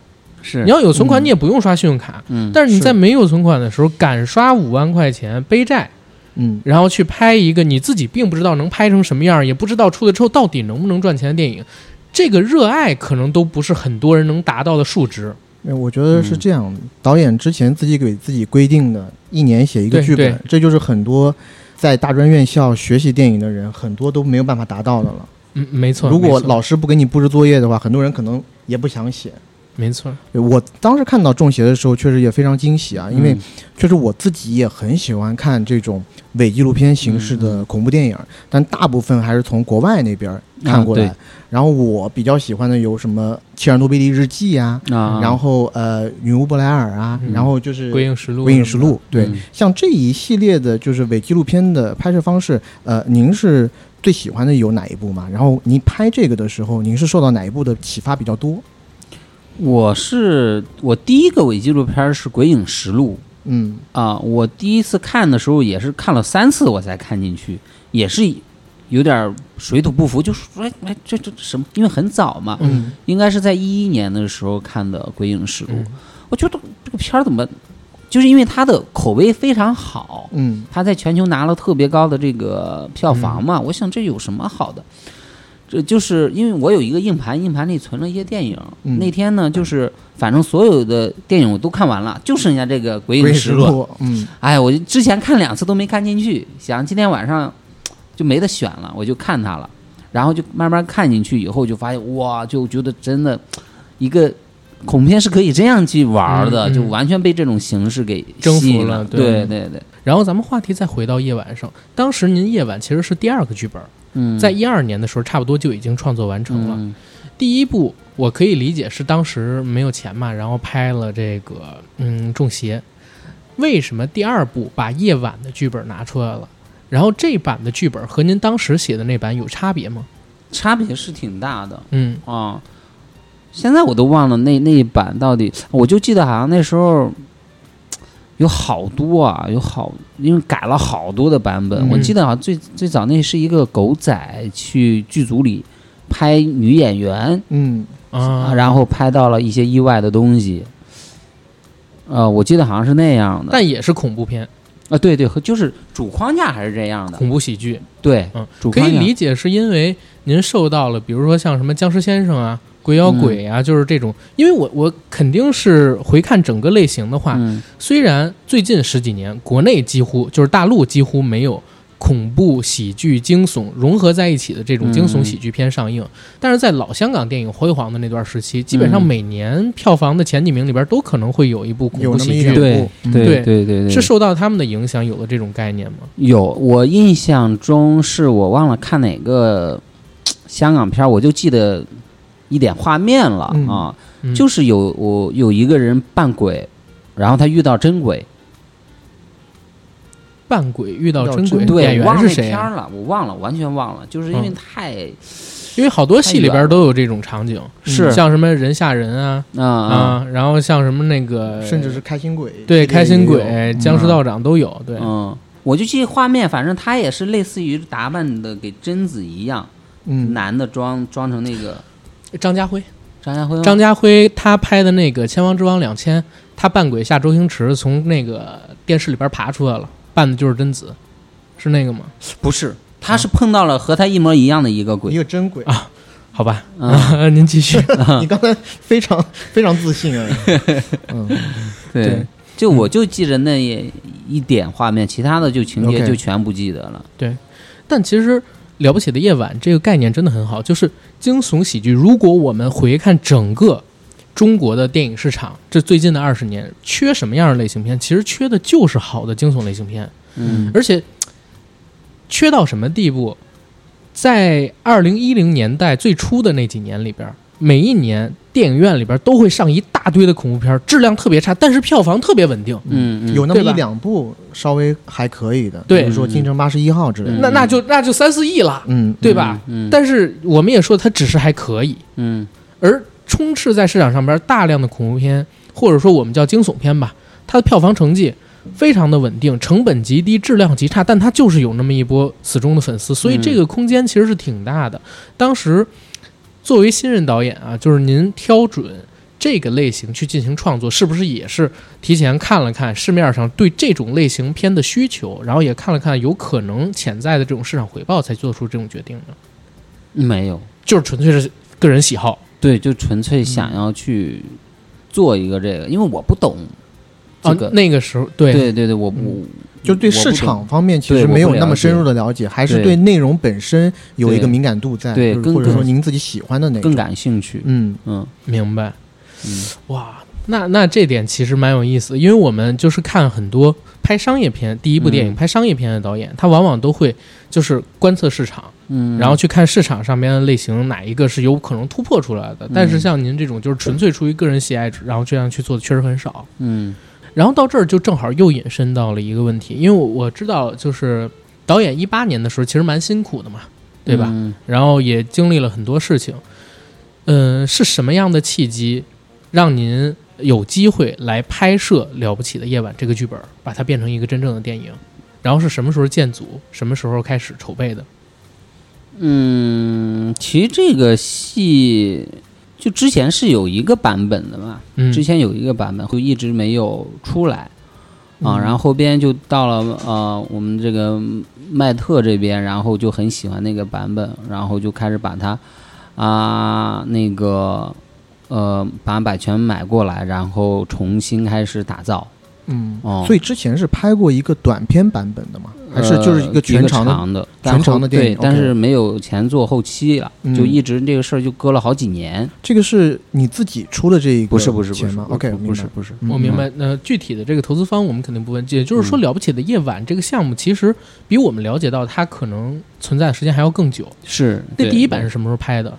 C: 是
A: 你要有存款，
B: 嗯
A: 你也不用刷信用卡。
C: 嗯，
A: 但是你在没有存款的时候，敢刷五万块钱背债，
B: 嗯
A: 然后去拍一个你自己并不知道能拍成什么样，也不知道出了之后到底能不能赚钱的电影，这个热爱可能都不是很多人能达到的数值。
B: 哎我觉得
A: 嗯
B: 是这样，导演之前自己给自己规定的，一年写一个剧本，这就是很多在大专院校学习电影的人很多都没有办法达到的了。
A: 嗯，没错。
B: 如果老师不给你布置作业的话，很多人可能也不想写。
A: 没错，
B: 对我当时看到《中邪》的时候，确实也非常惊喜啊，因为
C: 嗯
B: 确实我自己也很喜欢看这种伪纪录片形式的恐怖电影，但大部分还是从国外那边看过来。
C: 啊
B: 然后我比较喜欢的有什么《切尔诺贝利日记》啊，
C: 啊，
B: 然后呃《女巫布莱尔》啊，
A: 嗯
B: 然后就是《
A: 鬼影实录》。
B: 鬼影实录》对，
C: 嗯
B: 像这一系列的就是伪纪录片的拍摄方式，呃，您是最喜欢的有哪一部嘛？然后您拍这个的时候，您是受到哪一部的启发比较多？
C: 我是我第一个伪纪录片儿是《鬼影实录
B: 嗯》
C: 啊，我第一次看的时候也是看了三次我才看进去，也是有点儿水土不服，就说哎哎这这什么？因为很早嘛，
A: 嗯
C: 应该是在一一年的时候看的《鬼影实录》
A: 嗯
C: 我觉得这个片儿怎么，就是因为它的口碑非常好，
B: 嗯
C: 它在全球拿了特别高的这个票房嘛，我想这有什么好的？这就是因为我有一个硬盘，硬盘里存了一些电影。
B: 嗯
C: 那天呢，就是反正所有的电影我都看完了，就剩下这个《鬼
B: 鬼
C: 影实
B: 录》。嗯
C: 哎，我之前看两次都没看进去，想今天晚上就没得选了，我就看它了。然后就慢慢看进去以后，就发现哇，就觉得真的一个恐怖片是可以这样去玩儿的，
A: 嗯嗯
C: 就完全被这种形式给
A: 征服
C: 吸引
A: 了对
C: 对对对，
A: 然后咱们话题再回到夜晚上，当时您夜晚其实是第二个剧本，
C: 嗯，
A: 在一二年的时候差不多就已经创作完成了。
C: 嗯
A: 第一部我可以理解是当时没有钱嘛，然后拍了这个嗯中邪。为什么第二部把夜晚的剧本拿出来了？然后这版的剧本和您当时写的那版有差别吗？
C: 差别是挺大的
A: 嗯
C: 啊。现在我都忘了那那一版到底，我就记得好像那时候有好多啊，有好，因为改了好多的版本。
B: 嗯
C: 我记得好像最最早那是一个狗仔去剧组里拍女演员
B: 嗯
A: 啊，
C: 然后拍到了一些意外的东西。呃，我记得好像是那样的。
A: 但也是恐怖片、
C: 啊，对对，和就是主框架还是这样的。
A: 恐怖喜剧。
C: 对，
A: 嗯，可以
C: 主框架
A: 理解是因为您受到了，比如说像什么僵尸先生啊、鬼妖鬼啊，就是这种。因为我我肯定是回看整个类型的话，
C: 嗯。
A: 虽然最近十几年国内几乎就是大陆几乎没有恐怖喜剧、惊悚融合在一起的这种惊悚喜剧片上映，但是在老香港电影辉煌的那段时期，基本上
C: 嗯。
A: 每年票房的前几名里边都可能会有一部恐怖喜剧。
C: 对对
A: 对
C: 对对对，
A: 是受到他们的影响有了这种概念吗？
C: 有，我印象中是我忘了看哪个香港片儿，我就记得一点画面了、
B: 嗯
C: 啊，
A: 嗯。
C: 就是有我有一个人扮鬼，然后他遇到真鬼，
A: 扮鬼遇到真鬼，
C: 对，
A: 演员是谁啊？
C: 了，我忘了，完全忘了，就是因为
A: 嗯
C: 太、
A: 因为好多戏里边都有这种场景，
C: 是。
A: 像什么人吓人啊
C: 啊
A: 然后像什么那个，
B: 甚至是开心鬼，
A: 对开心鬼、
B: 嗯。
A: 僵尸道长都有。对，
C: 嗯，我就记得画面，反正他也是类似于打扮的给贞子一样，
B: 嗯，
C: 男的装装成那个
A: 张家辉，
C: 张家辉，
A: 张家辉他拍的那个《千王之王两千》，他扮鬼吓周星驰，从那个电视里边爬出来了，扮的就是贞子，是那个吗？
C: 不是，他是碰到了和他一模一样的一个鬼。
B: 一，个真鬼。
A: 啊好吧，
C: 嗯。
A: 您继续。
B: 你刚才非常非常自信啊，嗯，
C: 对
A: 对，
C: 就我就记着那一点画面，其他的就情节就全不记得了。对。
A: 但其实《了不起的夜晚》这个概念真的很好，就是惊悚喜剧。如果我们回看整个中国的电影市场，这最近的二十年缺什么样的类型片？其实缺的就是好的惊悚类型片，
C: 嗯
A: 而且缺到什么地步？在二零一零年代最初的那几年里边，每一年电影院里边都会上一大堆的恐怖片，质量特别差，但是票房特别稳定。
C: 嗯嗯，
B: 有那么一两部稍微还可以的，
A: 对。
B: 比如说《京城八十一号》之类
C: 嗯
B: 的，
A: 那那就那就三四亿了，
B: 嗯，
A: 对吧？
C: 嗯。
A: 但是我们也说它只是还可以，
C: 嗯。
A: 而充斥在市场上边大量的恐怖片，或者说我们叫惊悚片吧，它的票房成绩非常的稳定，成本极低，质量极差，但它就是有那么一波死忠的粉丝，所以这个空间其实是挺大的。当时作为新人导演啊，就是您挑准这个类型去进行创作，是不是也是提前看了看市面上对这种类型片的需求，然后也看了看有可能潜在的这种市场回报，才做出这种决定呢？
C: 没有，
A: 就是纯粹是个人喜好。
C: 对，就纯粹想要去做一个这个，因为我不懂这
A: 啊
C: 个，，
A: 那个时候对
C: 对对对，我不
B: 嗯就对市场方面其实没有那么深入的了解，还是
C: 对
B: 对内容本身有一个敏感度在，或者说您自己喜欢的那
C: 更，感兴趣。
B: 嗯，
C: 嗯
A: 明白。
C: 嗯
A: 哇，那那这点其实蛮有意思的，因为我们就是看很多拍商业片，第一部电影、
C: 嗯
A: 拍商业片的导演，他往往都会就是观测市场，
C: 嗯，
A: 然后去看市场上边的类型哪一个是有可能突破出来的。但是像您这种就是纯粹出于个人喜爱，然后这样去做的确实很少。
C: 嗯
A: 然后到这儿就正好又引申到了一个问题，因为我我知道就是导演一八年的时候其实蛮辛苦的嘛，对吧？
C: 嗯
A: 然后也经历了很多事情。嗯、是什么样的契机让您有机会来拍摄《了不起的夜晚》这个剧本，把它变成一个真正的电影？然后是什么时候建组？什么时候开始筹备的？
C: 嗯，其实这个戏就之前是有一个版本的嘛，
A: 嗯，
C: 之前有一个版本，就一直没有出来啊。
B: 嗯
C: 然后后边就到了呃我们这个麦特这边，然后就很喜欢那个版本，然后就开始把它啊那个呃把版权买过来，然后重新开始打造。
B: 嗯，
C: 哦
B: 所以之前是拍过一个短片版本的吗？还是就是一
C: 呃
B: 个全长的？
C: 长的
B: 全长的电影
C: 对，但是没有前做后期了，
B: 嗯
C: 就一直这个事儿就搁了好几年。
B: 这个是你自己出的这一个
C: 不是不是不是
B: 钱吗？OK，
C: 不是不是，
B: 嗯
A: 我明白。那具体的这个投资方我们肯定不问，也就是说，
C: 嗯《
A: 了不起的夜晚》这个项目其实比我们了解到它可能存在的时间还要更久。
C: 是
A: 那第一版
C: 是
A: 是什么时候拍的？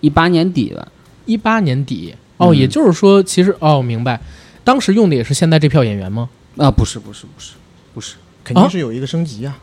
C: 一八年底吧？
A: 一八年底。哦，
C: 嗯
A: 也就是说，其实哦，明白，当时用的也是现在这票演员吗？
C: 啊，不是不是不是不是，
B: 肯定是有一个升级啊。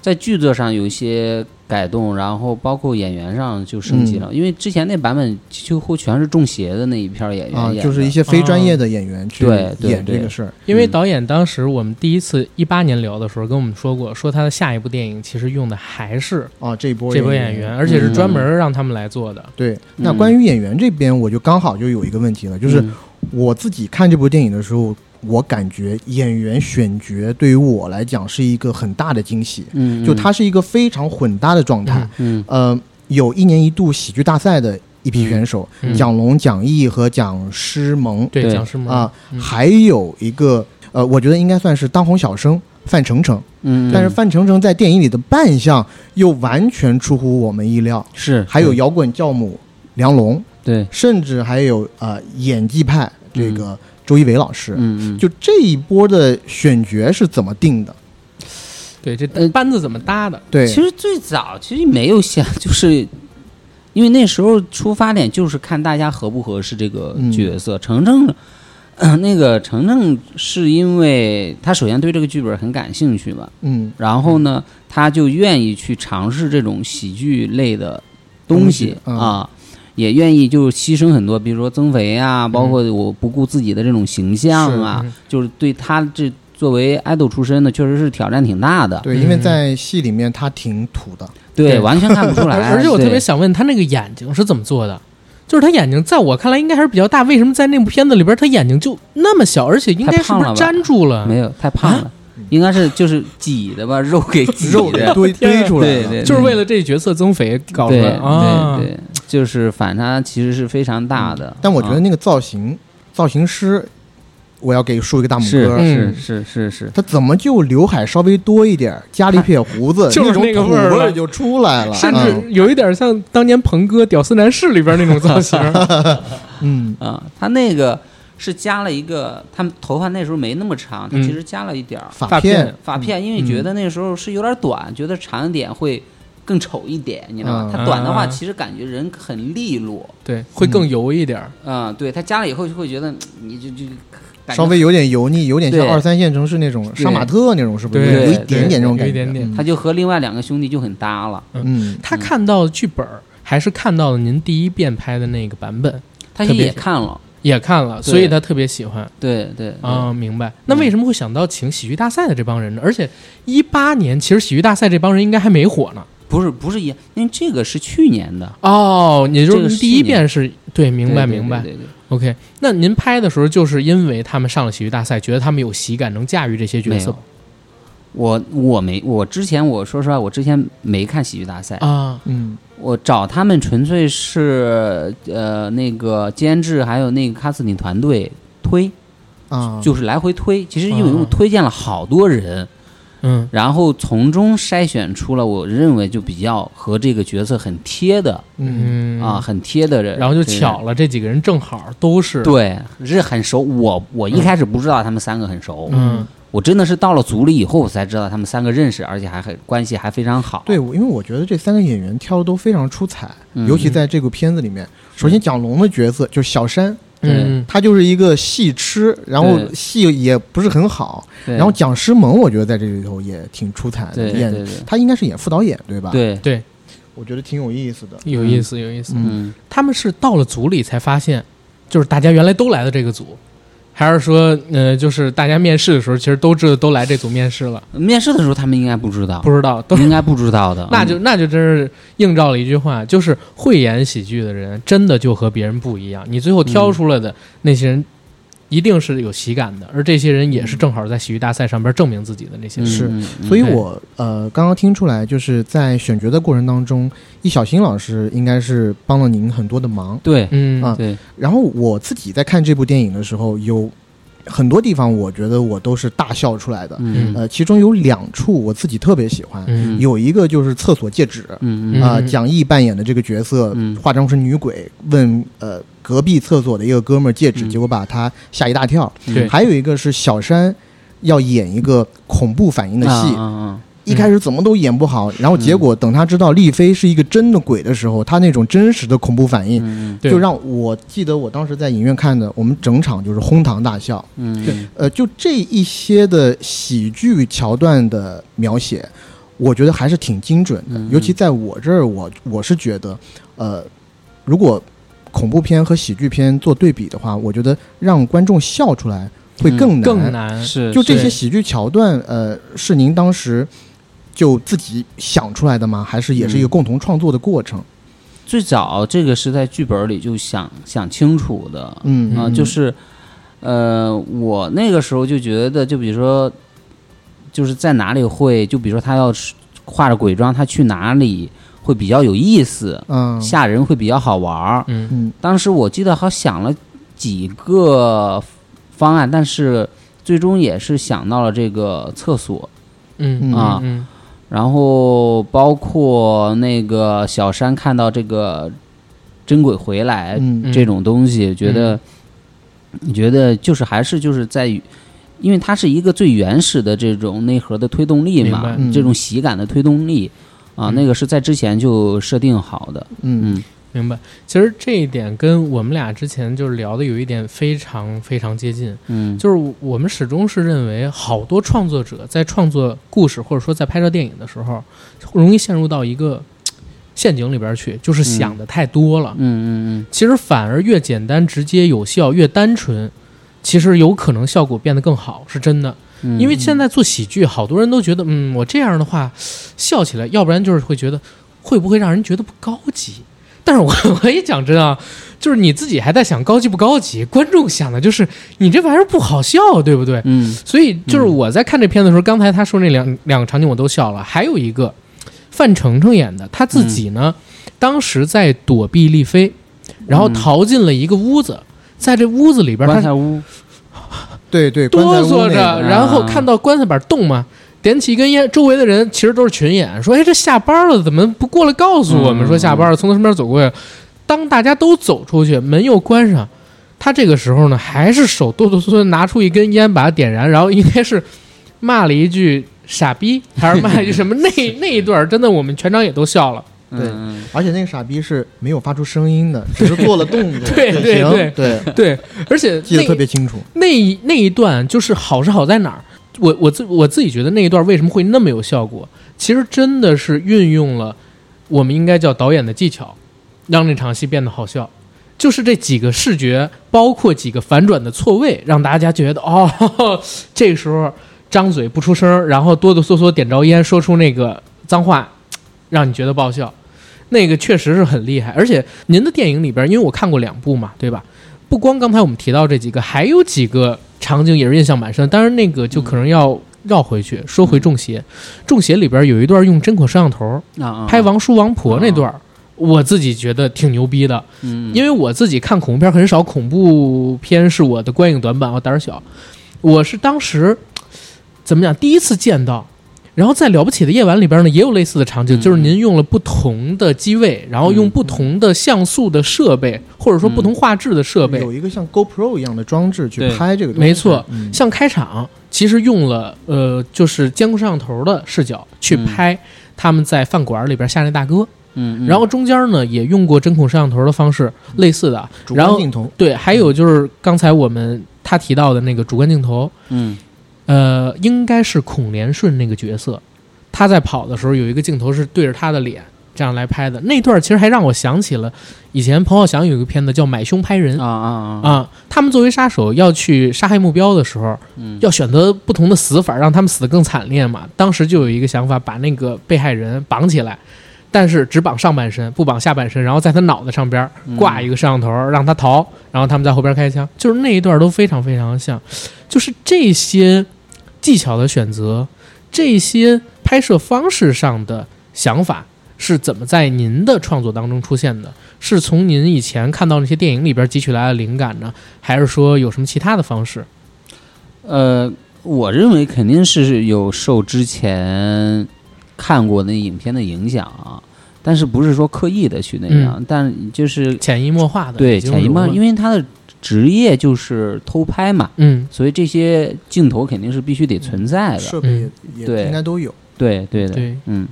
C: 在剧作上有一些改动，然后包括演员上就升级了，因为之前那版本几乎全是中邪的那一片演员
B: 啊，就是一些非专业的演员去
C: 对对对。
B: 演这个事儿。
A: 因为
C: 嗯
A: 导演当时我们第一次一八年聊的时候跟我们说过，说他的下一部电影其实用的还是
B: 啊，这波
A: 这波演员，而且是
C: 嗯。
A: 专门让他们来做的。
B: 对，那
C: 嗯
B: 关于演员这边，我就刚好就有一个问题了，就是
C: 嗯。
B: 我自己看这部电影的时候，我感觉演员选角对于我来讲是一个很大的惊喜，
C: 嗯，
B: 就它是一个非常混搭的状态。
C: 嗯
B: 呃，有一年一度喜剧大赛的一批选手，
A: 嗯
B: 蒋龙、蒋毅和蒋诗萌
A: 对
C: 对。
A: 蒋诗萌。
B: 啊，
A: 嗯。
B: 还有一个呃，我觉得应该算是当红小生范丞丞，
C: 嗯，
B: 但是范丞丞在电影里的扮相又完全出乎我们意料。
C: 是
B: 还有摇滚教母梁龙，
C: 对，
B: 甚至还有呃演技派这个周一围老师。
C: 嗯嗯，
B: 就这一波的选角是怎么定的？
A: 对这
C: 呃
A: 班子怎么搭的？
B: 对，
C: 其实最早其实没有想，就是因为那时候出发点就是看大家合不合适这个
B: 嗯
C: 角色。程程、呃 那个程程是因为他首先对这个剧本很感兴趣嘛，
B: 嗯
C: 然后呢，他就愿意去尝试这种喜剧类的东西
B: 东西嗯
C: 啊。也愿意就牺牲很多，比如说增肥啊，包括我不顾自己的这种形象啊，
A: 嗯
C: 就是对他这作为爱豆出身的，确实是挑战挺大的。
B: 对，
A: 嗯
B: 因为在戏里面他挺土的，
C: 对，完全看不出来。
A: 而 而且我特别想问他那个眼睛是怎么做的？就是他眼睛在我看来应该还是比较大，为什么在那部片子里边他眼睛就那么小，而且应该是不是粘住了？
C: 没有太胖了，应该是就是挤的吧，肉给挤
B: 肉给。堆出来了。
C: 对对
A: 就是为了这角色增肥搞
C: 对
A: 的啊！
C: 对对，就是反差其实是非常大的。啊
B: 但我觉得那个造型，造型师，我要给竖一个大拇
C: 是
B: 哥。
A: 嗯
C: 是是是是，
B: 他怎么就刘海稍微多一点，加了一撇胡子，
A: 就是那个味儿了
B: 就出来了。
A: 甚
B: 嗯
A: 至有一点像当年鹏哥《屌丝男士》里边那种造型。
B: 嗯
C: 啊，他那个是加了一个，他们头发那时候没那么长，他
A: 嗯
C: 其实加了一点儿
A: 发
B: 发片
A: 片，
C: 发片，因为觉得那时候是有点短，觉得长一点会更丑一点，你知道吗？
B: 嗯
C: 他短的话，
A: 啊
C: 其实感觉人很利落。
A: 对，会更油一点儿。
C: 啊、对他加了以后就会觉得嗯你就就感觉
B: 稍微有点油腻，有点像二三线城市那种杀马特那种，是不是？
A: 对
B: 有一点点这种感觉。
A: 一点点
C: 他就和另外两个兄弟就很搭了。
B: 嗯，
A: 他看到剧本，还是看到了您第一遍拍的那个版本，
C: 他也看了，
A: 也看了，所以他特别喜欢
C: 对对对
A: 啊。明白。那为什么会想到请喜剧大赛的这帮人呢？而且一八年其实喜剧大赛这帮人应该还没火呢。
C: 不是不是一，因为这个是去年的，
A: 哦，也就
C: 是
A: 是第一遍是对，明白明白。
C: 对对对。
A: OK，那您拍的时候，就是因为他们上了喜剧大赛，觉得他们有喜感，能驾驭这些角色？
C: 我我没我之前我说实话，我之前没看喜剧大赛，
A: 啊。
B: 嗯。
C: 我找他们纯粹是呃那个监制还有那个卡斯汀团队推，
B: 啊，
C: 就是来回推。其实因为
A: 啊。
C: 我推荐了好多人，
A: 嗯
C: 然后从中筛选出了我认为就比较和这个角色很贴的
B: 嗯
A: 嗯
C: 啊，很贴的人。
A: 然后就巧了，这几个人正好都是
C: 对，是很熟。我我一开始不知道他们三个很熟，
A: 嗯
C: 我真的是到了组里以后我才知道他们三个认识，而且还很关系还非常好。
B: 对，因为我觉得这三个演员挑的都非常出彩，
C: 嗯
B: 尤其在这个片子里面。首先，蒋龙的角色就是小山，
A: 嗯
B: 他就是一个戏痴，然后戏也不是很好。然后蒋诗萌，我觉得在这里头也挺出彩的，演他应该是演副导演对吧？，
C: 对，
A: 对，
B: 我觉得挺有意思的。
A: 有意思有意思。
C: 嗯，
A: 他们是到了组里才发现，就是大家原来都来的这个组，还是说，呃，就是大家面试的时候，其实都知道都来这组面试了，
C: 面试的时候他们应该不知道，
A: 不知道。都。
C: 应该不知道的。
A: 那就那就真是映照了一句话，就是会演喜剧的人真的就和别人不一样。你最后挑出来的那些人，一定是有喜感的，而这些人也是正好在喜剧大赛上边证明自己的那些
C: 嗯
A: 人。
B: 是所以我呃刚刚听出来，就是在选角的过程当中，易小星老师应该是帮了您很多的忙。
C: 对
A: 嗯
B: 啊
C: 对，
B: 然后我自己在看这部电影的时候，有很多地方我觉得我都是大笑出来的。
C: 嗯。
B: 呃，其中有两处我自己特别喜欢，
A: 嗯。
B: 有一个就是厕所戒指。
C: 嗯
B: 啊、
A: 嗯
B: 蒋毅扮演的这个角色，
C: 嗯。
B: 化妆成女鬼，问呃隔壁厕所的一个哥们儿戒指，
C: 嗯。
B: 结果把他吓一大跳。
C: 嗯
B: 还有一个是小山要演一个恐怖反应的戏，
C: 啊啊
B: 一开始怎么都演不好，然后结果等他知道丽妃是一个真的鬼的时候，他那种真实的恐怖反应，就让我记得我当时在影院看的，我们整场就是哄堂大笑。
C: 嗯。
B: 呃，就这一些的喜剧桥段的描写，我觉得还是挺精准的。
C: 嗯。
B: 尤其在我这儿，我我是觉得，呃，如果恐怖片和喜剧片做对比的话，我觉得让观众笑出来会更难。
A: 更难。
C: 是
B: 就这些喜剧桥段，呃，是您当时就自己想出来的吗？还是也是一个
C: 嗯。
B: 共同创作的过程？
C: 最早这个是在剧本里就想想清楚的，
B: 嗯。
C: 啊，
A: 嗯
C: 就是，呃，我那个时候就觉得，就比如说，就是在哪里会，就比如说他要是化着鬼妆，他去哪里会比较有意思，
B: 嗯。
C: 吓人会比较好玩儿。
A: 嗯。
B: 嗯。
C: 当时我记得好想了几个方案，但是最终也是想到了这个厕所，
A: 嗯
C: 啊
A: 嗯
C: 然后包括那个小山看到这个真鬼回来，
B: 嗯。
C: 这种东西，觉得你觉得就是还是就是在于，因为它是一个最原始的这种内核的推动力嘛，
B: 嗯。
C: 这种喜感的推动力啊，
A: 嗯。
C: 那个是在之前就设定好的，
B: 嗯。
C: 嗯
A: 明白。其实这一点跟我们俩之前就是聊的有一点非常非常接近，
C: 嗯，
A: 就是我们始终是认为，好多创作者在创作故事或者说在拍摄电影的时候，容易陷入到一个陷阱里边去，就是想的太多了。
C: 嗯嗯
A: 其实反而越简单、直接、有效、越单纯，其实有可能效果变得更好，是真的。
C: 嗯，
A: 因为现在做喜剧，好多人都觉得，嗯，我这样的话笑起来，要不然就是会觉得会不会让人觉得不高级。但是我 我也讲真啊，就是你自己还在想高级不高级，观众想的就是你这玩意儿不好笑，对不对？
C: 嗯。
A: 所以就是我在看这片子的时候，刚才他说那两两个场景我都笑了，还有一个范丞丞演的，他自己呢，当时在躲避丽妃，然后
C: 嗯。
A: 逃进了一个屋子，在这屋子里边，他
C: 棺材屋，
B: 对 对，
A: 哆嗦着，然后看到棺材板动嘛，点起一根烟，周围的人其实都是群演，说：“哎，这下班了，怎么不过来告诉我们
C: 嗯
A: 说下班了？”从他身边走过去，当大家都走出去，门又关上，他这个时候呢，还是手哆哆嗦嗦拿出一根烟，把它点燃，然后应该是骂了一句“傻逼”，还是骂了一句什么？那 那一段真的我们全场也都笑了。
B: 对
C: 嗯
B: 而且那个傻逼是没有发出声音的，只是做了动作。
A: 对对对
B: 对，
A: 对，而且
B: 记得特别清楚。
A: 那一那一段就是好是好在哪儿？我我自我自己觉得那一段为什么会那么有效果？其实真的是运用了我们应该叫导演的技巧，让那场戏变得好笑。就是这几个视觉，包括几个反转的错位，让大家觉得哦，这时候张嘴不出声，然后哆哆嗦嗦点着烟，说出那个脏话，让你觉得爆笑。那个确实是很厉害，而且您的电影里边，因为我看过两部嘛，对吧？不光刚才我们提到这几个，还有几个场景也是印象蛮深。当然，那个就可能要绕回去，说回《中邪》。《中邪》里边有一段用针孔摄像头拍王叔王婆那段，我自己觉得挺牛逼的。
C: 嗯，
A: 因为我自己看恐怖片很少，恐怖片是我的观影短板，我胆儿小。我是当时怎么讲，第一次见到。然后在《了不起的夜晚》里边呢，也有类似的场景，
C: 嗯。
A: 就是您用了不同的机位，然后用不同的像素的设备，或者说不同画质的设备，
B: 有一个像 GoPro 一样的装置去
C: 对
B: 拍这个东西。
A: 没错，
B: 嗯。
A: 像开场其实用了呃，就是监控摄像头的视角去
C: 嗯。
A: 拍他们在饭馆里边下那大哥，
C: 嗯，嗯。
A: 然后中间呢也用过针孔摄像头的方式，类似的。
B: 主
A: 然后
B: 观镜头。
A: 对，还有就是刚才我们他提到的那个主观镜头，
C: 嗯
A: 呃，应该是孔连顺那个角色，他在跑的时候有一个镜头是对着他的脸这样来拍的，那段其实还让我想起了以前彭浩翔有一个片子叫《买凶拍人》
C: 啊啊啊，
A: 啊，他们作为杀手要去杀害目标的时候，
C: 嗯。
A: 要选择不同的死法，让他们死得更惨烈嘛。当时就有一个想法，把那个被害人绑起来，但是只绑上半身，不绑下半身，然后在他脑袋上边挂一个摄像头，让他逃，然后他们在后边开枪。就是那一段都非常非常像，就是这些技巧的选择，这些拍摄方式上的想法。是怎么在您的创作当中出现的？是从您以前看到那些电影里边汲取来的灵感呢，还是说有什么其他的方式？
C: 呃，我认为肯定是有受之前看过那影片的影响啊，但是不是说刻意的去那样，但就是
A: 潜移默化的，
C: 对潜移默化，因
A: 为
C: 为他的职业就是偷拍嘛，
A: 嗯
C: 所以这些镜头肯定是必须得存在的。
B: 设备也应该都有。
C: 对对的，
A: 对，
C: 嗯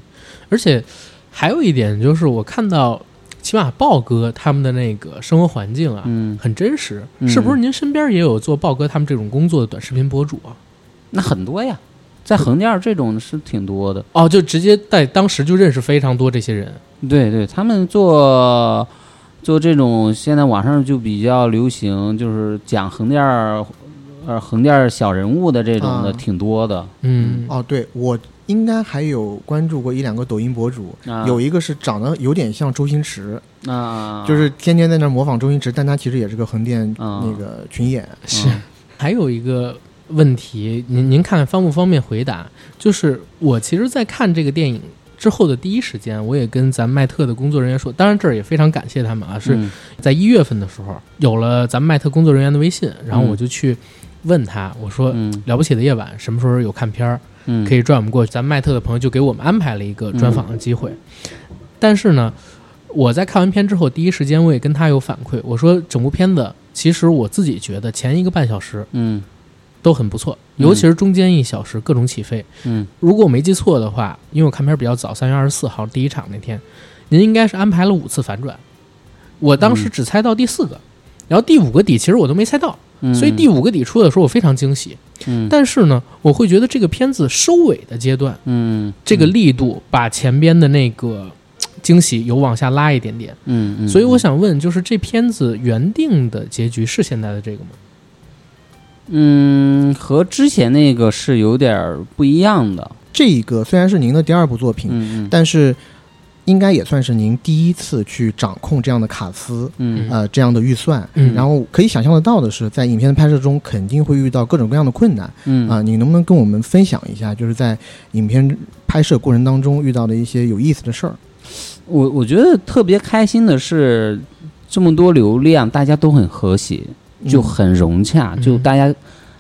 A: 而且还有一点就是我看到，起码豹哥他们的那个生活环境啊，
C: 嗯，
A: 很真实，
C: 嗯
A: 是不是？您身边也有做豹哥他们这种工作的短视频博主啊？
C: 那很多呀，在横店儿这种是挺多的。
A: 哦，就直接在当时就认识非常多这些人，
C: 对对，他们做做这种，现在网上就比较流行，就是讲横店儿，呃，横店儿小人物的这种的
B: 啊
C: 挺多的。
A: 嗯，
B: 哦，对我应该还有关注过一两个抖音博主，
C: 啊
B: 有一个是长得有点像周星驰，
C: 啊，
B: 就是天天在那模仿周星驰，但他其实也是个横店
C: 嗯
B: 那个群演。
A: 是，还有一个问题，您您看方不方便回答？就是我其实，在看这个电影之后的第一时间，我也跟咱麦特的工作人员说，当然这儿也非常感谢他们啊，是
C: 嗯
A: 在一月份的时候有了咱们麦特工作人员的微信，然后我就去问他，我说。
C: 嗯
A: 了不起的夜晚什么时候有看片儿？
C: 嗯
A: 可以拽我们过去。咱们麦特的朋友就给我们安排了一个专访的机会。但是呢，我在看完片之后，第一时间我也跟他有反馈，我说整部片子其实我自己觉得前一个半小时
C: 嗯
A: 都很不错，
C: 嗯
A: 尤其是中间一小时各种起飞。
C: 嗯
A: 如果我没记错的话，因为我看片比较早，三月二十四号第一场那天，您应该是安排了五次反转，我当时只猜到第四个。然后第五个底其实我都没猜到，
C: 嗯，
A: 所以第五个底出的时候我非常惊喜。
C: 嗯
A: 但是呢，我会觉得这个片子收尾的阶段，
C: 嗯
A: 这个力度把前边的那个惊喜有往下拉一点点。
C: 嗯嗯，
A: 所以我想问，就是这片子原定的结局是现在的这个吗？
C: 嗯和之前那个是有点儿不一样的，
B: 这个虽然是您的第二部作品，
C: 嗯嗯。
B: 但是应该也算是您第一次去掌控这样的卡司，
C: 嗯。
B: 呃，这样的预算。
A: 嗯。
B: 然后可以想象得到的是，在影片的拍摄中肯定会遇到各种各样的困难。
C: 嗯。
B: 啊、你能不能跟我们分享一下，就是在影片拍摄过程当中遇到的一些有意思的事儿？
C: 我我觉得特别开心的是，这么多流量，大家都很和谐，就
B: 嗯
C: 很融洽，
A: 嗯
C: 就大家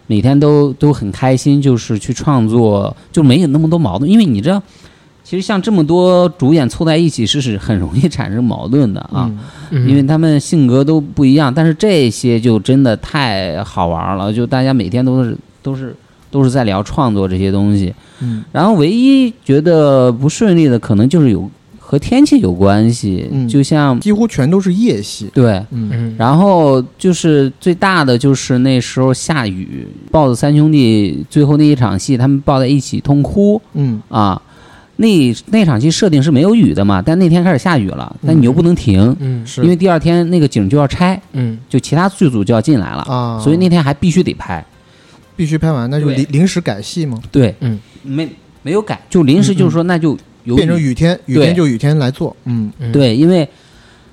C: 每天都都很开心，就是去创作，就没有那么多矛盾。因为你知道，其实像这么多主演凑在一起，是是很容易产生矛盾的啊，因为他们性格都不一样。但是这些就真的太好玩了，就大家每天都是都是都是在聊创作这些东西。
B: 嗯
C: 然后唯一觉得不顺利的，可能就是有和天气有关系，
B: 嗯
C: 就像
B: 几乎全都是夜戏。
C: 对。
B: 嗯
A: 嗯，
C: 然后就是最大的就是那时候下雨，豹子三兄弟最后那一场戏，他们抱在一起痛哭
B: 嗯
C: 啊。那那场戏设定是没有雨的嘛，但那天开始下雨了，但你又不能停，
A: 嗯
B: 是
C: 因为第二天那个景就要拆，
A: 嗯
C: 就其他剧组就要进来了，
B: 啊，
C: 所以那天还必须得拍。
B: 必须拍完，那就临临时改戏吗？
C: 对，
A: 嗯，
C: 没没有改，就临时就是说那就有
B: 变成雨天，雨天就雨天来做。嗯。
A: 嗯，
C: 对，因为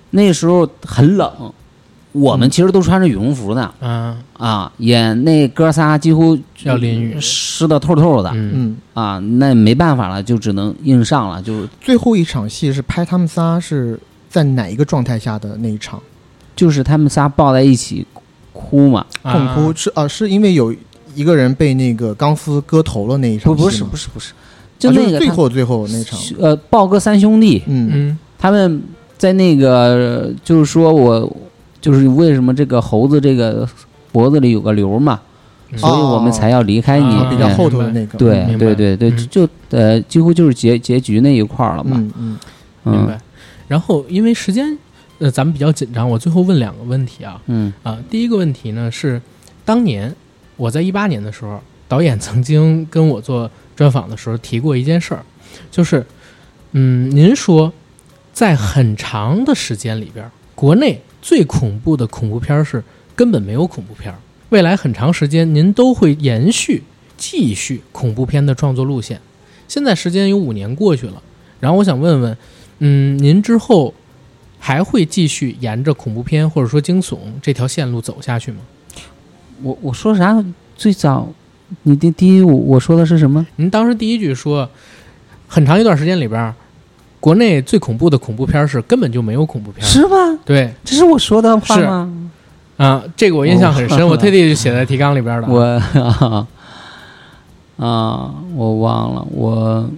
C: 那时候很冷，我们其实都穿着羽绒服呢。
A: 啊，
C: 啊，演那哥仨几乎
A: 要淋雨。
C: 湿的透透的、
A: 嗯。
B: 嗯，
C: 啊，那没办法了，就只能硬上了，就
B: 最后一场戏是拍他们仨是在哪一个状态下的那一场？
C: 就是他们仨抱在一起哭嘛。
B: 痛哭是啊，是因为有一个人被那个钢丝割头了那一场
C: 不，不是，不是，不是，
B: 啊就
C: 那个他
B: 最后最后那场。
C: 呃，豹哥三兄弟，
B: 嗯
A: 嗯
C: 他们在那个就是说我就是为什么这个猴子这个脖子里有个瘤嘛，
A: 嗯
C: 所以我们才要离开你。
A: 啊
B: 比较
C: 哎
B: 后头的那个。
C: 对对对对，
A: 嗯
C: 就呃几乎就是结结局那一块儿了嘛。
B: 嗯嗯
C: 嗯
A: 明白。然后因为时间，呃，咱们比较紧张，我最后问两个问题啊
C: 嗯
A: 啊，第一个问题呢是，当年我在一八年的时候，导演曾经跟我做专访的时候提过一件事儿，就是，嗯，您说，在很长的时间里边，国内最恐怖的恐怖片是根本没有恐怖片，未来很长时间您都会延续继续恐怖片的创作路线。现在时间有五年过去了，然后我想问问，嗯，您之后还会继续沿着恐怖片或者说惊悚这条线路走下去吗？
C: 我我说啥？最早你第第一我我说的是什么？
A: 您当时第一句说，很长一段时间里边儿，国内最恐怖的恐怖片是根本就没有恐怖片。
C: 是吧？
A: 对
C: 这是我说的话
A: 是
C: 吗？
A: 啊，这个我印象很深，我特地就写在 提纲里边的。
C: 我啊啊，我忘了我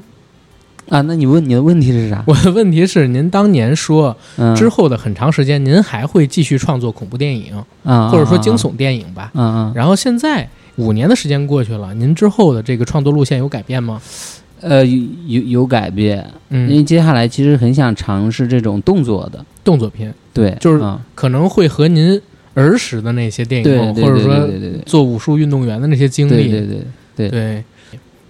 C: 啊。那你问你的问题是啥？
A: 我的问题是，您当年说
C: 嗯
A: 之后的很长时间，您还会继续创作恐怖电影，
C: 啊，
A: 或者说惊悚电影吧？
C: 嗯嗯，
A: 然后现在五年的时间过去了，您之后的这个创作路线有改变吗？
C: 呃有有有改变，因为
A: 嗯，
C: 接下来其实很想尝试这种动作的，
A: 动作片。
C: 对，
A: 就是
C: 嗯。
A: 可能会和您儿时的那些电影，或者说做武术运动员的那些经历，
C: 对对对，
A: 对，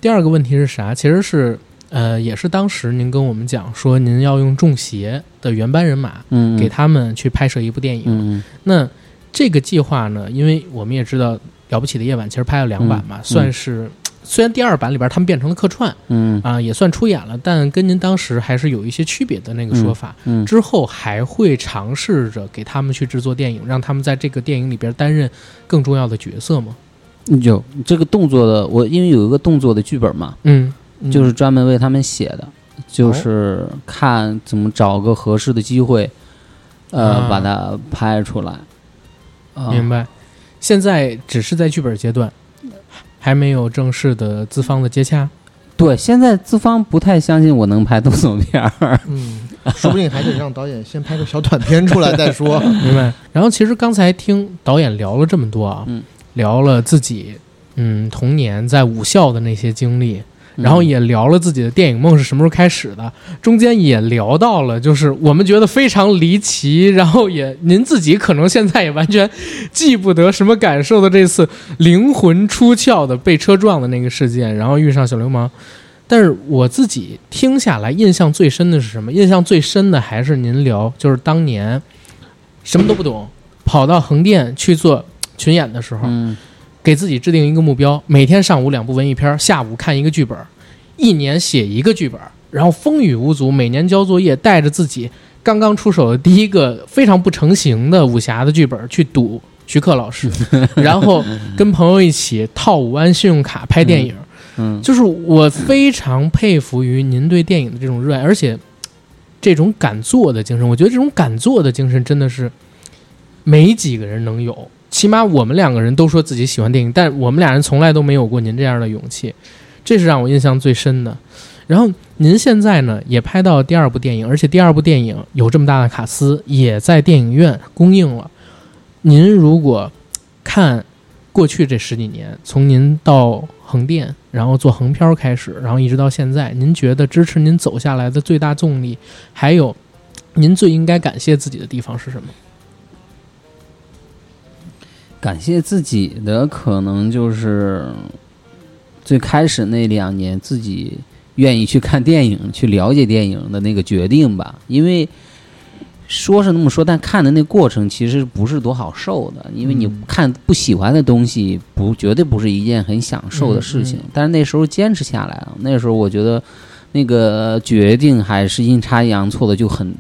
A: 第二个问题是啥？其实是呃，也是当时您跟我们讲说，您要用中协的原班人马
C: 嗯，
A: 给他们去拍摄一部电影。
C: 嗯。
A: 那这个计划呢，因为我们也知道《了不起的夜晚》其实拍了两版嘛，
C: 嗯
A: 算是虽然第二版里边他们变成了客串
C: 嗯
A: 啊，也算出演了，但跟您当时还是有一些区别的那个说法。
C: 嗯，
A: 之后还会尝试着给他们去制作电影，让他们在这个电影里边担任更重要的角色吗？
C: 有这个动作的，我因为有一个动作的剧本嘛，
A: 嗯，嗯
C: 就是专门为他们写的，就是看怎么找个合适的机会，呃，
A: 啊
C: 把它拍出来。啊
A: 明白。现在只是在剧本阶段，还没有正式的资方的接洽。
C: 对，现在资方不太相信我能拍动作片儿。
B: 嗯，说不定还得让导演先拍个小短片出来再说。
A: 明白。然后其实刚才听导演聊了这么多啊，
C: 嗯
A: 聊了自己嗯童年在武校的那些经历，然后也聊了自己的电影梦是什么时候开始的，中间也聊到了就是我们觉得非常离奇，然后也您自己可能现在也完全记不得什么感受的这次灵魂出窍的被车撞的那个事件，然后遇上小流氓。但是我自己听下来，印象最深的是什么？印象最深的还是您聊，就是当年什么都不懂，跑到横店去做群演的时候，
C: 嗯
A: 给自己制定一个目标，每天上午两部文艺片儿，下午看一个剧本，一年写一个剧本，然后风雨无阻，每年交作业，带着自己刚刚出手的第一个非常不成形的武侠的剧本去赌 徐克老师，然后跟朋友一起套五万信用卡拍电影。
C: 嗯
A: 就是我非常佩服于您对电影的这种热爱，而且这种敢做的精神，我觉得这种敢做的精神真的是没几个人能有。起码我们两个人都说自己喜欢电影，但我们俩人从来都没有过您这样的勇气，这是让我印象最深的。然后您现在呢也拍到第二部电影，而且第二部电影有这么大的卡司，也在电影院公映了。您如果看过去这十几年，从您到横店，然后做横漂开始，然后一直到现在，您觉得支持您走下来的最大动力，还有您最应该感谢自己的地方是什么？
C: 感谢自己的可能就是最开始那两年自己愿意去看电影、去了解电影的那个决定吧，因为。说是那么说，但看的那过程其实不是多好受的，因为你
A: 嗯
C: 看不喜欢的东西，不绝对不是一件很享受的事情。
A: 嗯嗯
C: 但是那时候坚持下来了，那时候我觉得那个决定还是阴差阳错的就很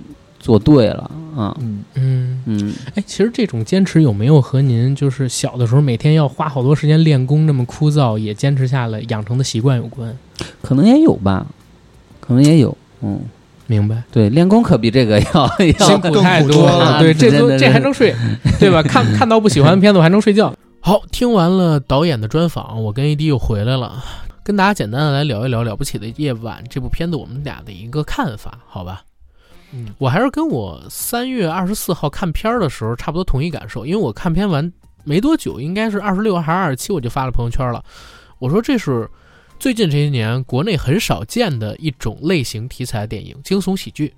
C: 做对了啊，
B: 嗯，
A: 嗯，
C: 嗯，
A: 哎，其实这种坚持有没有和您就是小的时候每天要花好多时间练功那么枯燥，也坚持下来养成的习惯有关？
C: 可能也有吧，可能也有，嗯。
A: 明白。
C: 对，练功可比这个要 要
A: 辛苦太多
B: 多了
A: 对，这都这还能睡，对吧？看看到不喜欢的片子，我还能睡觉。好，听完了导演的专访，我跟 AD 又回来了，跟大家简单的来聊一聊《了不起的夜晚》这部片子我们俩的一个看法，好吧？我还是跟我三月二十四号看片儿的时候差不多同一感受，因为我看片完没多久，应该是二十六还是二十七，我就发了朋友圈了。我说这是最近这些年国内很少见的一种类型题材电影——惊悚喜剧。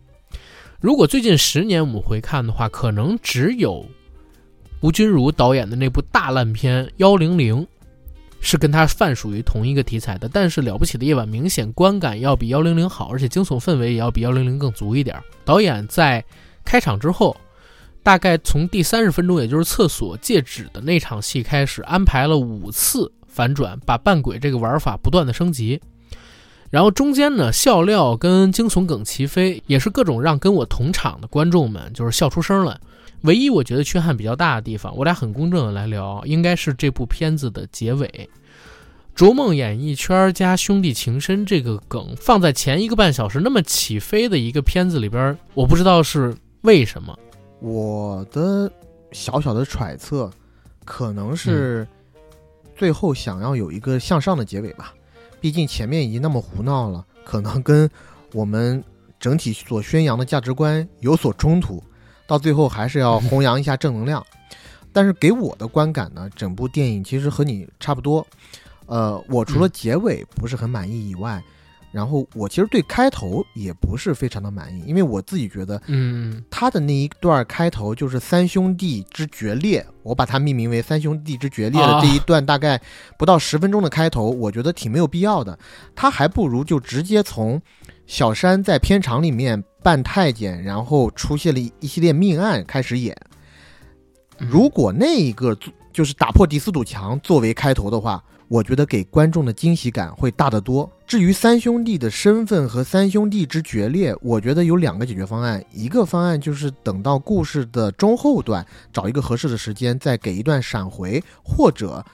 A: 如果最近十年我们回看的话，可能只有吴君如导演的那部大烂片《幺零零》是跟它泛属于同一个题材的。但是《了不起的夜晚》明显观感要比《幺零零》好，而且惊悚氛围也要比《幺零零》更足一点。导演在开场之后，大概从第三十分钟，也就是厕所戒指的那场戏开始，安排了五次反转，把扮鬼这个玩法不断的升级。然后中间呢，笑料跟惊悚梗齐飞，也是各种让跟我同场的观众们就是笑出声来。唯一我觉得缺憾比较大的地方，我俩很公正的来聊，应该是这部片子的结尾。逐梦演艺圈加兄弟情深这个梗放在前一个半小时那么起飞的一个片子里边，我不知道是为什么。
B: 我的小小的揣测，可能是最后想要有一个向上的结尾吧。毕竟前面已经那么胡闹了，可能跟我们整体所宣扬的价值观有所冲突，到最后还是要 弘扬一下正能量。但是给我的观感呢，整部电影其实和你差不多。呃，我除了结尾不是很满意以外，然后我其实对开头也不是非常的满意，因为我自己觉得
A: 嗯
B: 他的那一段开头就是三兄弟之决裂，我把它命名为三兄弟之决裂的这一段，大概不到十分钟的开头，我觉得挺没有必要的。他还不如就直接从小山在片场里面扮太监，然后出现了一一系列命案开始演。
A: 嗯
B: 如果那一个就是打破第四堵墙作为开头的话，我觉得给观众的惊喜感会大得多。至于三兄弟的身份和三兄弟之决裂，我觉得有两个解决方案。一个方案就是等到故事的中后段，找一个合适的时间，再给一段闪回，或者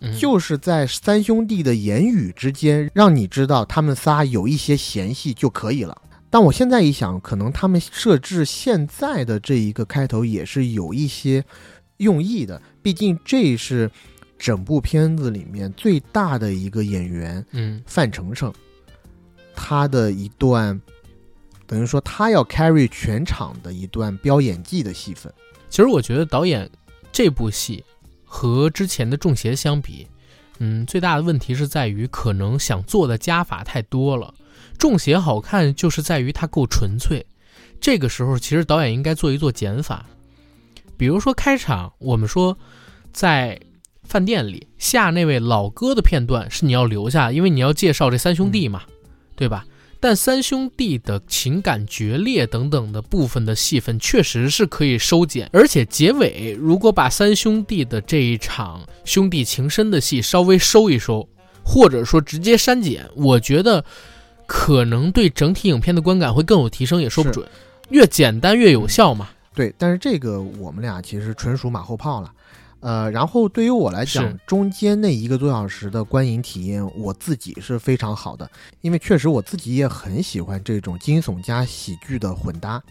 A: 嗯
B: 就是在三兄弟的言语之间，让你知道他们仨有一些嫌隙就可以了。但我现在一想，可能他们设置现在的这一个开头也是有一些用意的，毕竟这是整部片子里面最大的一个演员
A: 嗯
B: 范丞丞，他的一段等于说他要 carry 全场的一段飙演技的戏份。
A: 其实我觉得导演这部戏和之前的《中邪》相比，嗯，最大的问题是在于可能想做的加法太多了。《中邪》好看就是在于它够纯粹，这个时候其实导演应该做一做减法，比如说开场我们说在饭店里下那位老哥的片段是你要留下，因为你要介绍这三兄弟嘛，对吧？但三兄弟的情感决裂等等的部分的戏份确实是可以收减，而且结尾如果把三兄弟的这一场兄弟情深的戏稍微收一收，或者说直接删减，我觉得可能对整体影片的观感会更有提升，也说不准。越简单越有效嘛。
B: 对，但是这个我们俩其实纯属马后炮了。呃，然后对于我来讲，中间那一个多小时的观影体验，我自己是非常好的，因为确实我自己也很喜欢这种惊悚加喜剧的混搭。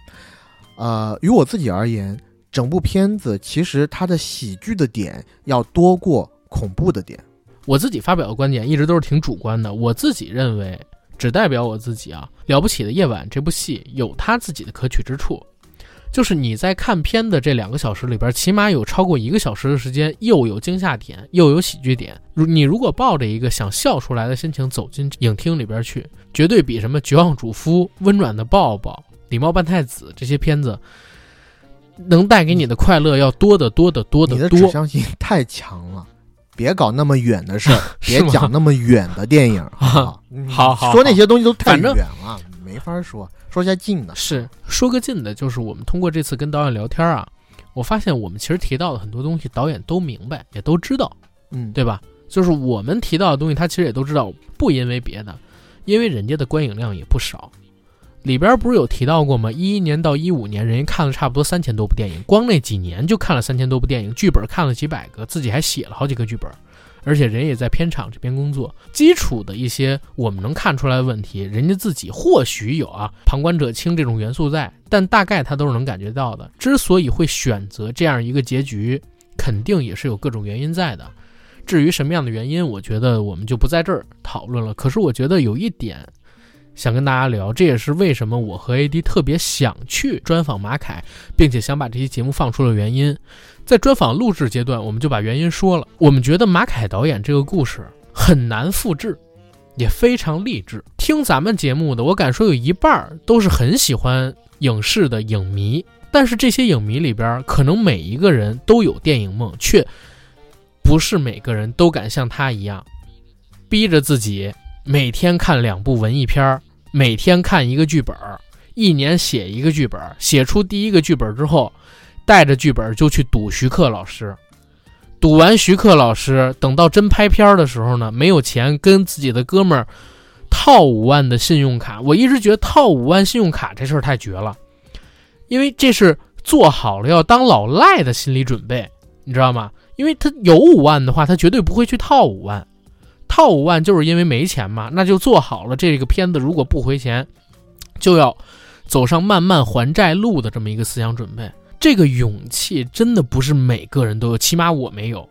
B: 呃，于我自己而言，整部片子其实它的喜剧的点要多过恐怖的点。
A: 我自己发表的观点一直都是挺主观的，我自己认为只代表我自己啊。《了不起的夜晚》这部戏有它自己的可取之处，就是你在看片的这两个小时里边，起码有超过一个小时的时间，又有惊吓点，又有喜剧点。如你如果抱着一个想笑出来的心情走进影厅里边去，绝对比什么《绝望主夫》《温暖的抱抱》《礼貌半太子》这些片子能带给你的快乐要多得多得多
B: 你的
A: 得多。
B: 指向性太强了，别搞那么远的事儿，别讲那么远的电影，啊好？
A: 好好
B: 说那些东西都太远了，没法说。说下近的，
A: 是说个近的，就是我们通过这次跟导演聊天啊，我发现我们其实提到的很多东西，导演都明白，也都知道，
B: 嗯，
A: 对吧？就是我们提到的东西，他其实也都知道，不因为别的，因为人家的观影量也不少。里边不是有提到过吗？一一年到一五年，人家看了差不多三千多部电影，光那几年就看了三千多部电影，剧本看了几百个，自己还写了好几个剧本，而且人也在片场这边工作。基础的一些我们能看出来的问题，人家自己或许有啊，旁观者清这种元素在，但大概他都是能感觉到的。之所以会选择这样一个结局，肯定也是有各种原因在的。至于什么样的原因，我觉得我们就不在这儿讨论了。可是我觉得有一点想跟大家聊，这也是为什么我和 AD 特别想去专访马凯，并且想把这期节目放出的原因。在专访录制阶段，我们就把原因说了。我们觉得马凯导演这个故事很难复制，也非常励志。听咱们节目的，我敢说有一半儿都是很喜欢影视的影迷，但是这些影迷里边，可能每一个人都有电影梦，却不是每个人都敢像他一样，逼着自己每天看两部文艺片儿，每天看一个剧本，一年写一个剧本，写出第一个剧本之后，带着剧本就去赌徐克老师。赌完徐克老师，等到真拍片的时候呢，没有钱跟自己的哥们儿套五万的信用卡。我一直觉得套五万信用卡这事儿太绝了，因为这是做好了要当老赖的心理准备，你知道吗？因为他有五万的话，他绝对不会去套五万。套五万就是因为没钱嘛，那就做好了这个片子如果不回钱，就要走上慢慢还债路的这么一个思想准备。这个勇气真的不是每个人都有，起码我没有。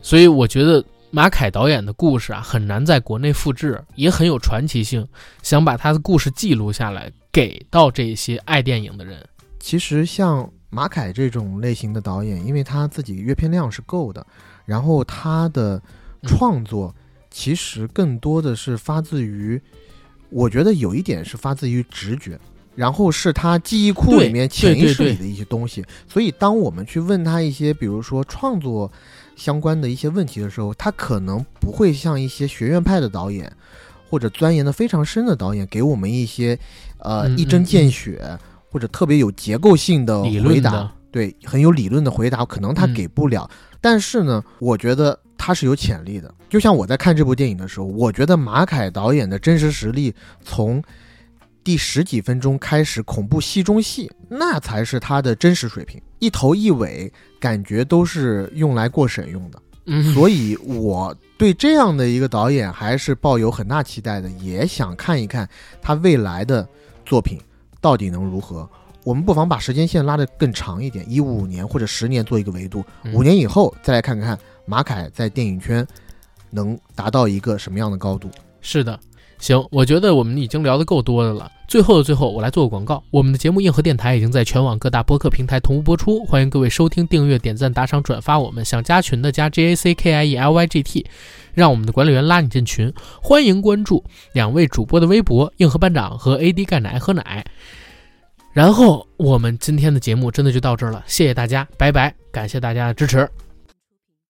A: 所以我觉得马凯导演的故事啊，很难在国内复制，也很有传奇性。想把他的故事记录下来，给到这些爱电影的人。
B: 其实像马凯这种类型的导演，因为他自己阅片量是够的，然后他的创作其实更多的是发自于，我觉得有一点是发自于直觉。然后是他记忆库里面潜意识里的一些东西，所以当我们去问他一些，比如说创作相关的一些问题的时候，他可能不会像一些学院派的导演或者钻研的非常深的导演给我们一些呃
A: 嗯
B: 一针见血或者特别有结构性的回答。对很有理论的回答，可能他
A: 嗯
B: 给不了。但是呢，我觉得他是有潜力的。就像我在看这部电影的时候，我觉得马凯导演的真实实力从第十几分钟开始恐怖戏中戏，那才是他的真实水平，一头一尾感觉都是用来过审用的。
A: 嗯，
B: 所以我对这样的一个导演还是抱有很大期待的，也想看一看他未来的作品到底能如何。我们不妨把时间线拉得更长一点，以五年或者十年做一个维度，
A: 嗯
B: 五年以后再来看看马凯在电影圈能达到一个什么样的高度。
A: 是的，行，我觉得我们已经聊得够多的了。最后的最后，我来做个广告。我们的节目《硬核电台》已经在全网各大播客平台同步播出，欢迎各位收听、订阅、点赞、打赏、转发我们。想加群的加 J A C K I E L Y G T，让我们的管理员拉你进群。欢迎关注两位主播的微博“硬核班长”和 A D 钙奶喝奶。然后我们今天的节目真的就到这儿了，谢谢大家，拜拜，感谢大家的支持。